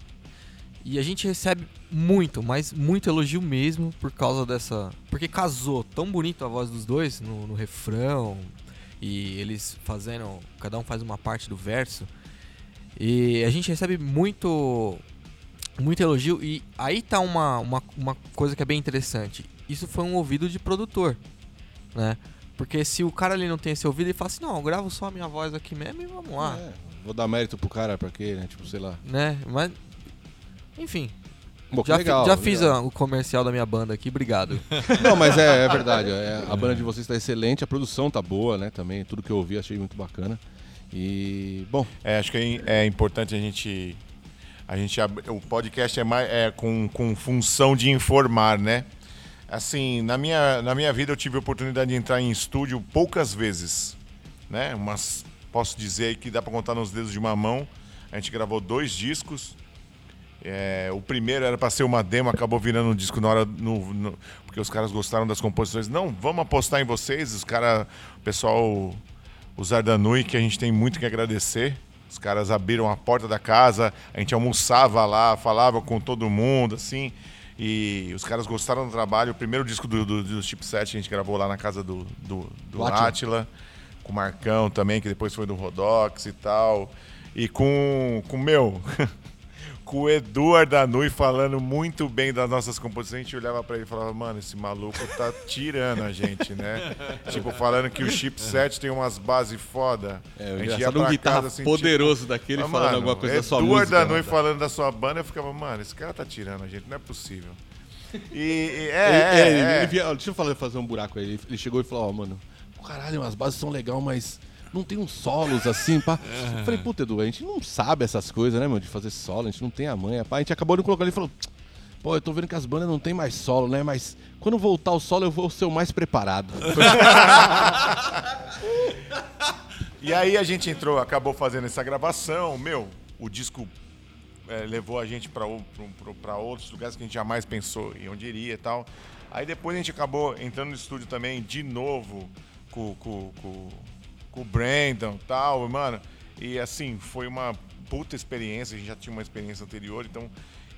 E a gente recebe muito, mas muito elogio mesmo por causa dessa. Porque casou tão bonito a voz dos dois no, no refrão e eles fazendo. Cada um faz uma parte do verso. E a gente recebe muito. Muito elogio. E aí tá uma, uma, uma coisa que é bem interessante. Isso foi um ouvido de produtor, né? Porque se o cara ali não tem esse ouvido, ele fala assim: não, eu gravo só a minha voz aqui mesmo e vamos lá, É, vou dar mérito pro cara, pra quê, né? Tipo, sei lá. né? Mas. Enfim. Bom, Já, legal, fi- já legal. fiz a- o comercial da minha banda aqui, obrigado. (laughs) Não, mas é, é verdade. é, a banda de vocês tá excelente, a produção tá boa, né? Também, tudo que eu ouvi achei muito bacana. E, bom, É, acho que é, é importante a gente. A gente o podcast é, mais, é com, com função de informar, né? Assim, na minha, na minha vida eu tive a oportunidade de entrar em estúdio poucas vezes, né? Mas posso dizer aí que dá para contar nos dedos de uma mão. A gente gravou dois discos. É, o primeiro era para ser uma demo, acabou virando um disco na hora. No, no- porque os caras gostaram das composições. Não, vamos apostar em vocês. Os caras, o pessoal, o Zardanui, que a gente tem muito que agradecer. Os caras abriram a porta da casa, a gente almoçava lá, falava com todo mundo, assim. E os caras gostaram do trabalho. O primeiro disco do, do, do Chipset a gente gravou lá na casa do, do, do. Átila, com o Marcão também, que depois foi do Rodox e tal. E com o meu, (laughs) com o Eduardo Danui falando muito bem das nossas composições. A gente olhava pra ele e falava, mano, esse maluco tá tirando a gente, né? (laughs) tipo, falando que o chipset tem umas bases foda. é, A o gente ia um pra guitarra casa, assim, poderoso daquele Ah, falando mano, alguma coisa da sua Eduardo música. Danui né? falando da sua banda, eu ficava, mano, esse cara tá tirando a gente, não é possível. E, e- Ele, é, é, é, ele- é. ele via- deixa eu falar, fazer um buraco aí. Ele, ele chegou e falou, ó, mano, caralho, as bases são legal, mas não tem uns solos assim, pá. Eu falei, puta, Edu, a gente não sabe essas coisas, né, meu, de fazer solo, a gente não tem a manha, pá. A gente acabou de colocar ali e falou, pô, eu tô vendo que as bandas não tem mais solo, né, mas quando voltar o solo eu vou ser o mais preparado. (laughs) E aí a gente entrou, acabou fazendo essa gravação, meu, o disco é, levou a gente pra outros lugares que a gente jamais pensou em onde iria e tal. Aí depois a gente acabou entrando no estúdio também de novo com, com, com, com o Brandon e tal, mano. E assim, foi uma puta experiência, a gente já tinha uma experiência anterior, então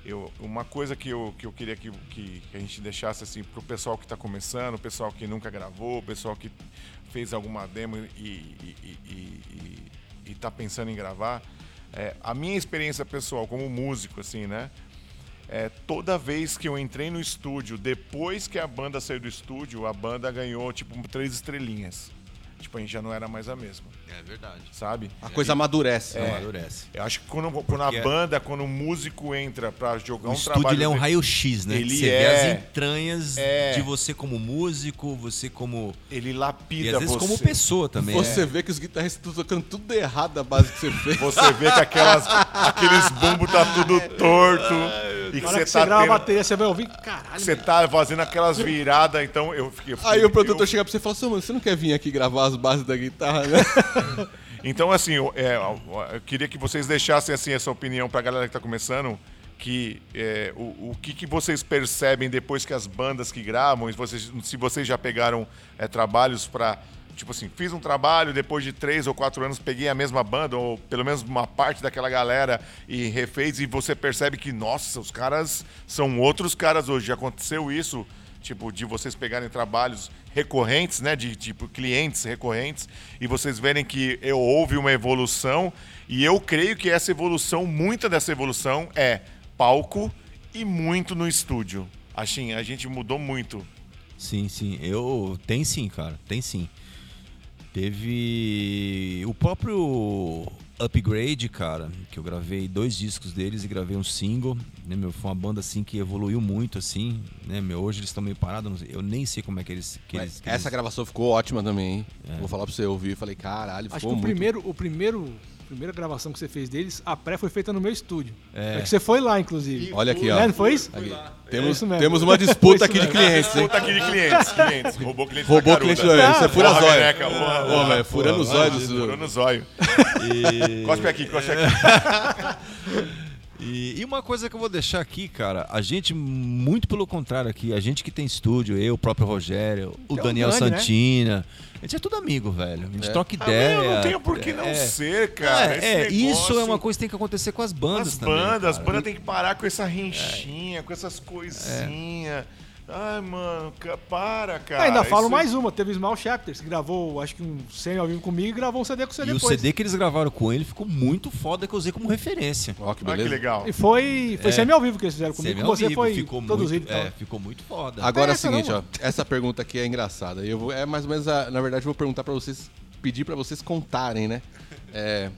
eu, uma coisa que eu, que eu queria que, que, a gente deixasse assim pro pessoal que tá começando, o pessoal que nunca gravou, o pessoal que fez alguma demo e, e, e, e, e tá pensando em gravar, é, a minha experiência pessoal como músico, assim, né? É, toda vez que eu entrei no estúdio, depois que a banda saiu do estúdio, a banda ganhou tipo três estrelinhas. Tipo, a gente já não era mais a mesma, É verdade. sabe? A coisa amadurece. Né? amadurece. Eu acho que quando, quando Porque- a banda, quando o músico entra pra jogar O um estúdio trabalho... ele é um dele- raio-x, né? Ele você é. vê as entranhas É. de você como músico, você como. Ele E lapida às vezes você. como pessoa também. Você né? vê que os guitarristas estão tocando tudo errado da base que você (laughs) fez. Você vê que aquelas, aqueles bumbos tá tudo (laughs) torto. e que Na hora você que tá você grava a tendo- bateria, você vai ouvir, caralho. Você tá fazendo aquelas viradas, então eu fiquei. eu Aí fiquei- o produtor eu- chega pra você e fala assim, "Ô, mano, você não quer vir aqui gravar as bases da guitarra, né? (laughs) (laughs) Então, assim, eu, é, eu queria que vocês deixassem assim, essa opinião pra galera que tá começando. Que é, o, o que, que vocês percebem depois que as bandas que gravam, e vocês, se vocês já pegaram é, trabalhos pra. Tipo assim, fiz um trabalho, depois de três ou quatro anos peguei a mesma banda, ou pelo menos uma parte daquela galera e refez, e você percebe que, nossa, os caras são outros caras hoje. Aconteceu isso, tipo, de vocês pegarem trabalhos recorrentes, né, de tipo clientes recorrentes, e vocês verem que eu, houve uma evolução, e eu creio que essa evolução, muita dessa evolução é palco e muito no estúdio. Assim, a gente mudou muito. Sim, sim. Eu. Tem sim, cara. Tem sim. Teve. O próprio Upgrade, cara, que eu gravei dois discos deles e gravei um single. Né, meu, foi uma banda assim que evoluiu muito, assim. Né, meu, hoje eles estão meio parados. Eu nem sei como é que eles. Que eles, que Essa eles- gravação ficou ótima também, hein? Vou falar pra você, eu ouvi e falei, caralho, Acho ficou que o muito... primeiro, o primeiro, a primeira gravação que você fez deles, a pré foi feita no meu estúdio. É. É, que você foi lá, inclusive. Olha aqui, É, ó. não foi isso? Aqui. É Temos, isso mesmo. temos uma disputa aqui de clientes, hein? Puta aqui de clientes, clientes. Roubou cliente Roubou cliente do Isso é fura Porra, zóio. Ô, velho, furando os olhos. do- Furou no zóio. E- Cospe aqui, cospe aqui. (laughs) Uma coisa que eu vou deixar aqui, cara, a gente, muito pelo contrário aqui, a gente que tem estúdio, eu, o próprio Rogério, o É Daniel né? Santina, a gente é tudo amigo, velho. A gente É. troca Ah, ideia. meu, não tem por que não é. ser, cara. É, é, isso é uma coisa que tem que acontecer com as bandas As também. bandas, as cara. bandas tem que parar com essa rinchinha, com essas coisinhas. Ai, mano, para, cara. Ah, ainda falo Isso- mais uma, teve o Small Chapters, que gravou, acho que um 100 ao vivo comigo e gravou um CD com você E o depois. CD que eles gravaram com ele ficou muito foda que eu usei como referência. Ó, que Ah, que legal. E foi, foi É. semi ao vivo que eles fizeram comigo, com ao você vivo, foi ficou produzido muito, e é, ficou muito foda. Agora é o seguinte, não, ó. Essa pergunta aqui é engraçada. Eu vou, é mais ou menos, a- na verdade, eu vou perguntar pra vocês, pedir pra vocês contarem, né? É,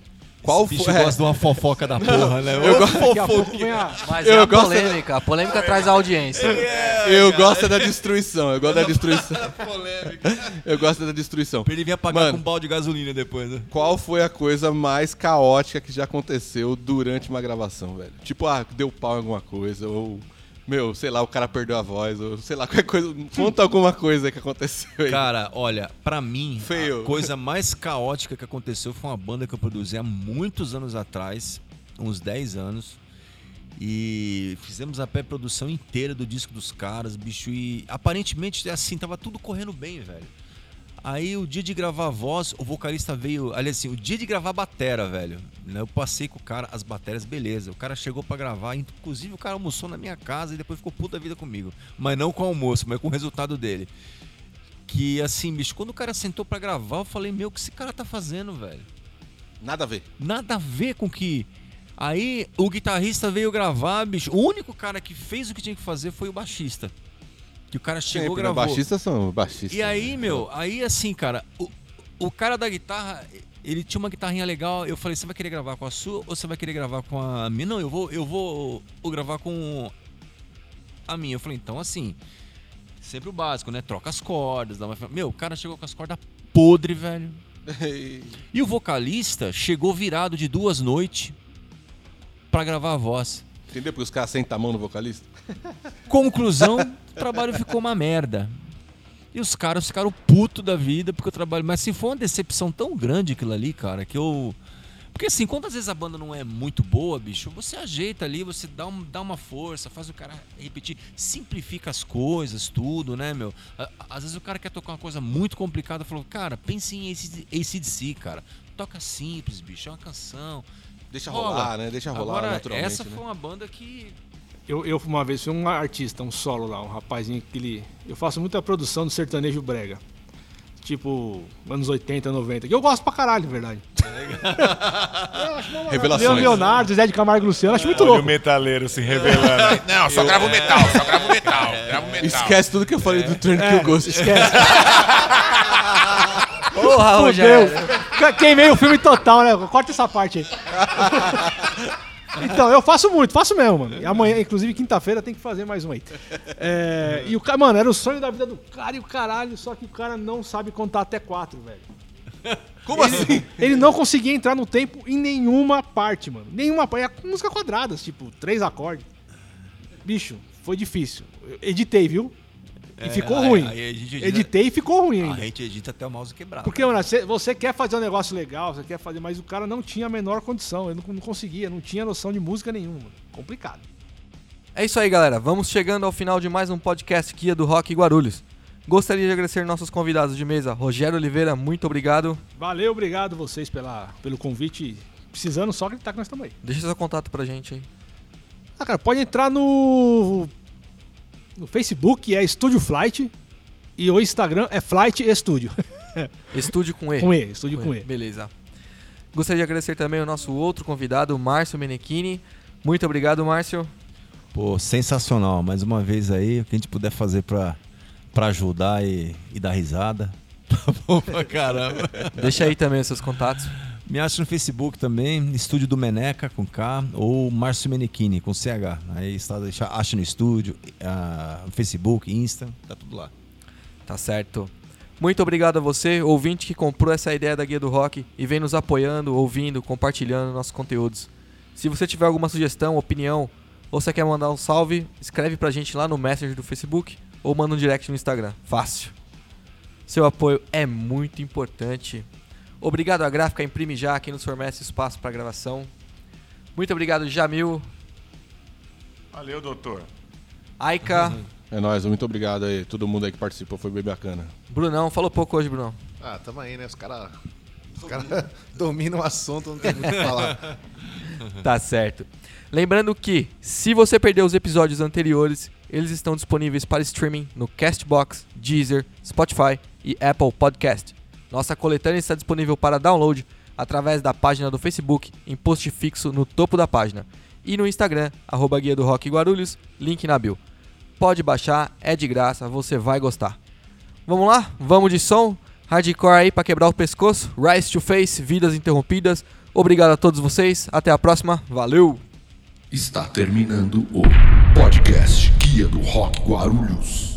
qual Esse bicho foi... é, gosta de uma fofoca da (laughs) porra, né? eu, go- Daqui a pouco vem a... Mas Eu é a gosto- polêmica. A polêmica traz a audiência. eu gosto da destruição. Eu gosto da destruição. (laughs) Eu gosto da destruição. Pra ele vir apagar Mano. com um balde de gasolina depois, né? Qual foi a coisa mais caótica que já aconteceu durante uma gravação, velho? Tipo, ah, deu pau em alguma coisa, ou, meu, sei lá, o cara perdeu a voz, ou sei lá, qualquer coisa. Conta alguma coisa que aconteceu aí. Cara, olha, pra mim, Feio. a (laughs) coisa mais caótica que aconteceu foi uma banda que eu produzi há muitos anos atrás, uns 10 anos. E fizemos a pré-produção inteira do disco dos caras, bicho. E aparentemente, assim, tava tudo correndo bem, velho. Aí o dia de gravar a voz, o vocalista veio. Aliás, assim, o dia de gravar a batera, velho. né, Eu passei com o cara, as baterias, beleza. O cara chegou pra gravar, inclusive o cara almoçou na minha casa e depois ficou puta vida comigo. Mas não com o almoço, mas com o resultado dele. Que assim, bicho, quando o cara sentou pra gravar, eu falei, meu, o que esse cara tá fazendo, velho? Nada a ver. Nada a ver com que. Aí o guitarrista veio gravar, bicho. O único cara que fez o que tinha que fazer foi o baixista. Que o cara chegou e Sempre, né? gravou. Baixistas são baixistas. E aí, né? meu, aí assim, cara, o, o cara da guitarra, ele tinha uma guitarrinha legal. Eu falei, você vai querer gravar com a sua ou você vai querer gravar com a minha? Não, eu vou, eu vou, vou gravar com a minha. Eu falei, então assim, sempre o básico, né? Troca as cordas, dá uma... Meu, o cara chegou com as cordas podre, velho. (laughs) E o vocalista chegou virado de duas noites pra gravar a voz. Entendeu? Porque os caras sentam a mão no vocalista? Conclusão, o trabalho ficou uma merda. E os caras ficaram puto da vida porque o trabalho. Mas assim, foi uma decepção tão grande aquilo ali, cara, que eu. Porque assim, quantas vezes a banda não é muito boa, bicho, você ajeita ali, você dá, um, dá uma força, faz o cara repetir, simplifica as coisas, tudo, né, meu? Às vezes o cara quer tocar uma coisa muito complicada, falou, cara, pense em AC- ACDC, cara. Toca simples, bicho, é uma canção. Deixa Rola. rolar, né? Deixa rolar Agora, naturalmente. essa né? foi uma banda que Eu, eu uma vez fui um artista, um solo lá, um rapazinho que ele. Eu faço muita produção do sertanejo brega. Tipo, anos 80, 90. Que eu gosto pra caralho, na verdade. Leo (laughs) Revelações. Leonardo, Zé de Camargo e Luciano, acho muito Olha o louco. metaleiro se revelando. (laughs) Não, só gravo metal, só gravo metal, (laughs) gravo metal. Esquece tudo que eu falei do Turn É, que eu gosto. Esquece. Ô, Porra, Fudeu. Rogério. Queimei o filme total, né? Corta essa parte aí. Então, eu faço muito, faço mesmo, mano. E amanhã, inclusive quinta-feira, tem que fazer mais um aí. É, e o cara, mano, era o sonho da vida do cara e o caralho, só que o cara não sabe contar até quatro, velho. Como assim? (laughs) Ele não conseguia entrar no tempo em nenhuma parte, mano. Nenhuma parte. É música quadradas, tipo, três acordes. Bicho, foi difícil. Eu editei, viu? E ficou É, aí- ruim. aí a gente edita- Editei e ficou ruim A ainda. gente edita até o mouse quebrado. Porque, mano, você- você quer fazer um negócio legal, você quer fazer, mas o cara não tinha a menor condição, ele não, não conseguia, não tinha noção de música nenhuma. Complicado. É isso aí, galera. Vamos chegando ao final de mais um podcast Guia do Rock Guarulhos. Gostaria de agradecer nossos convidados de mesa. Rogério Oliveira, muito obrigado. Valeu, obrigado vocês pela, pelo convite. Precisando só gritar que nós estamos aí. Deixa seu contato pra gente aí. Ah, cara, pode entrar no. No Facebook, é Estúdio Flight. E o Instagram é Flight Studio. (laughs) Estúdio com E. com E, Estúdio com E. Beleza. Gostaria de agradecer também o nosso outro convidado, Márcio Menechini. Muito obrigado, Márcio. Pô, sensacional. Mais uma vez aí, o que a gente puder fazer pra, pra ajudar e, e dar risada. (laughs) Tá bom pra caramba. Deixa aí também os seus contatos. Me acha no Facebook também, Estúdio do Meneca com K ou Márcio Menechini com CH. Aí está, acha no estúdio, no Facebook, Insta, tá tudo lá. Tá certo. Muito obrigado a você, ouvinte que comprou essa ideia da Guia do Rock e vem nos apoiando, ouvindo, compartilhando nossos conteúdos. Se você tiver alguma sugestão, opinião, ou você quer mandar um salve, escreve pra gente lá no Messenger do Facebook ou manda um direct no Instagram. Fácil. Seu apoio é muito importante. Obrigado à Gráfica Imprime Já, que nos fornece espaço para gravação. Muito obrigado, Jamil, Valeu, doutor. Aika, É nóis, muito obrigado aí, todo mundo aí que participou, foi bem bacana. Brunão. Falou pouco hoje, Brunão. Ah, tamo aí, né? Os caras os cara (laughs) dominam o assunto, não tem muito o que falar. (laughs) Tá certo. Lembrando que, se você perdeu os episódios anteriores, eles estão disponíveis para streaming no Castbox, Deezer, Spotify e Apple Podcast. Nossa coletânea está disponível para download através da página do Facebook em post fixo no topo da página e no Instagram, arroba Guia do Rock Guarulhos, link na bio. Pode baixar, é de graça, você vai gostar. Vamos lá? Vamos de som? Hardcore aí para quebrar o pescoço. Rise to Face, Vidas Interrompidas. Obrigado a todos vocês. Até a próxima. Valeu! Está terminando o podcast Guia do Rock Guarulhos.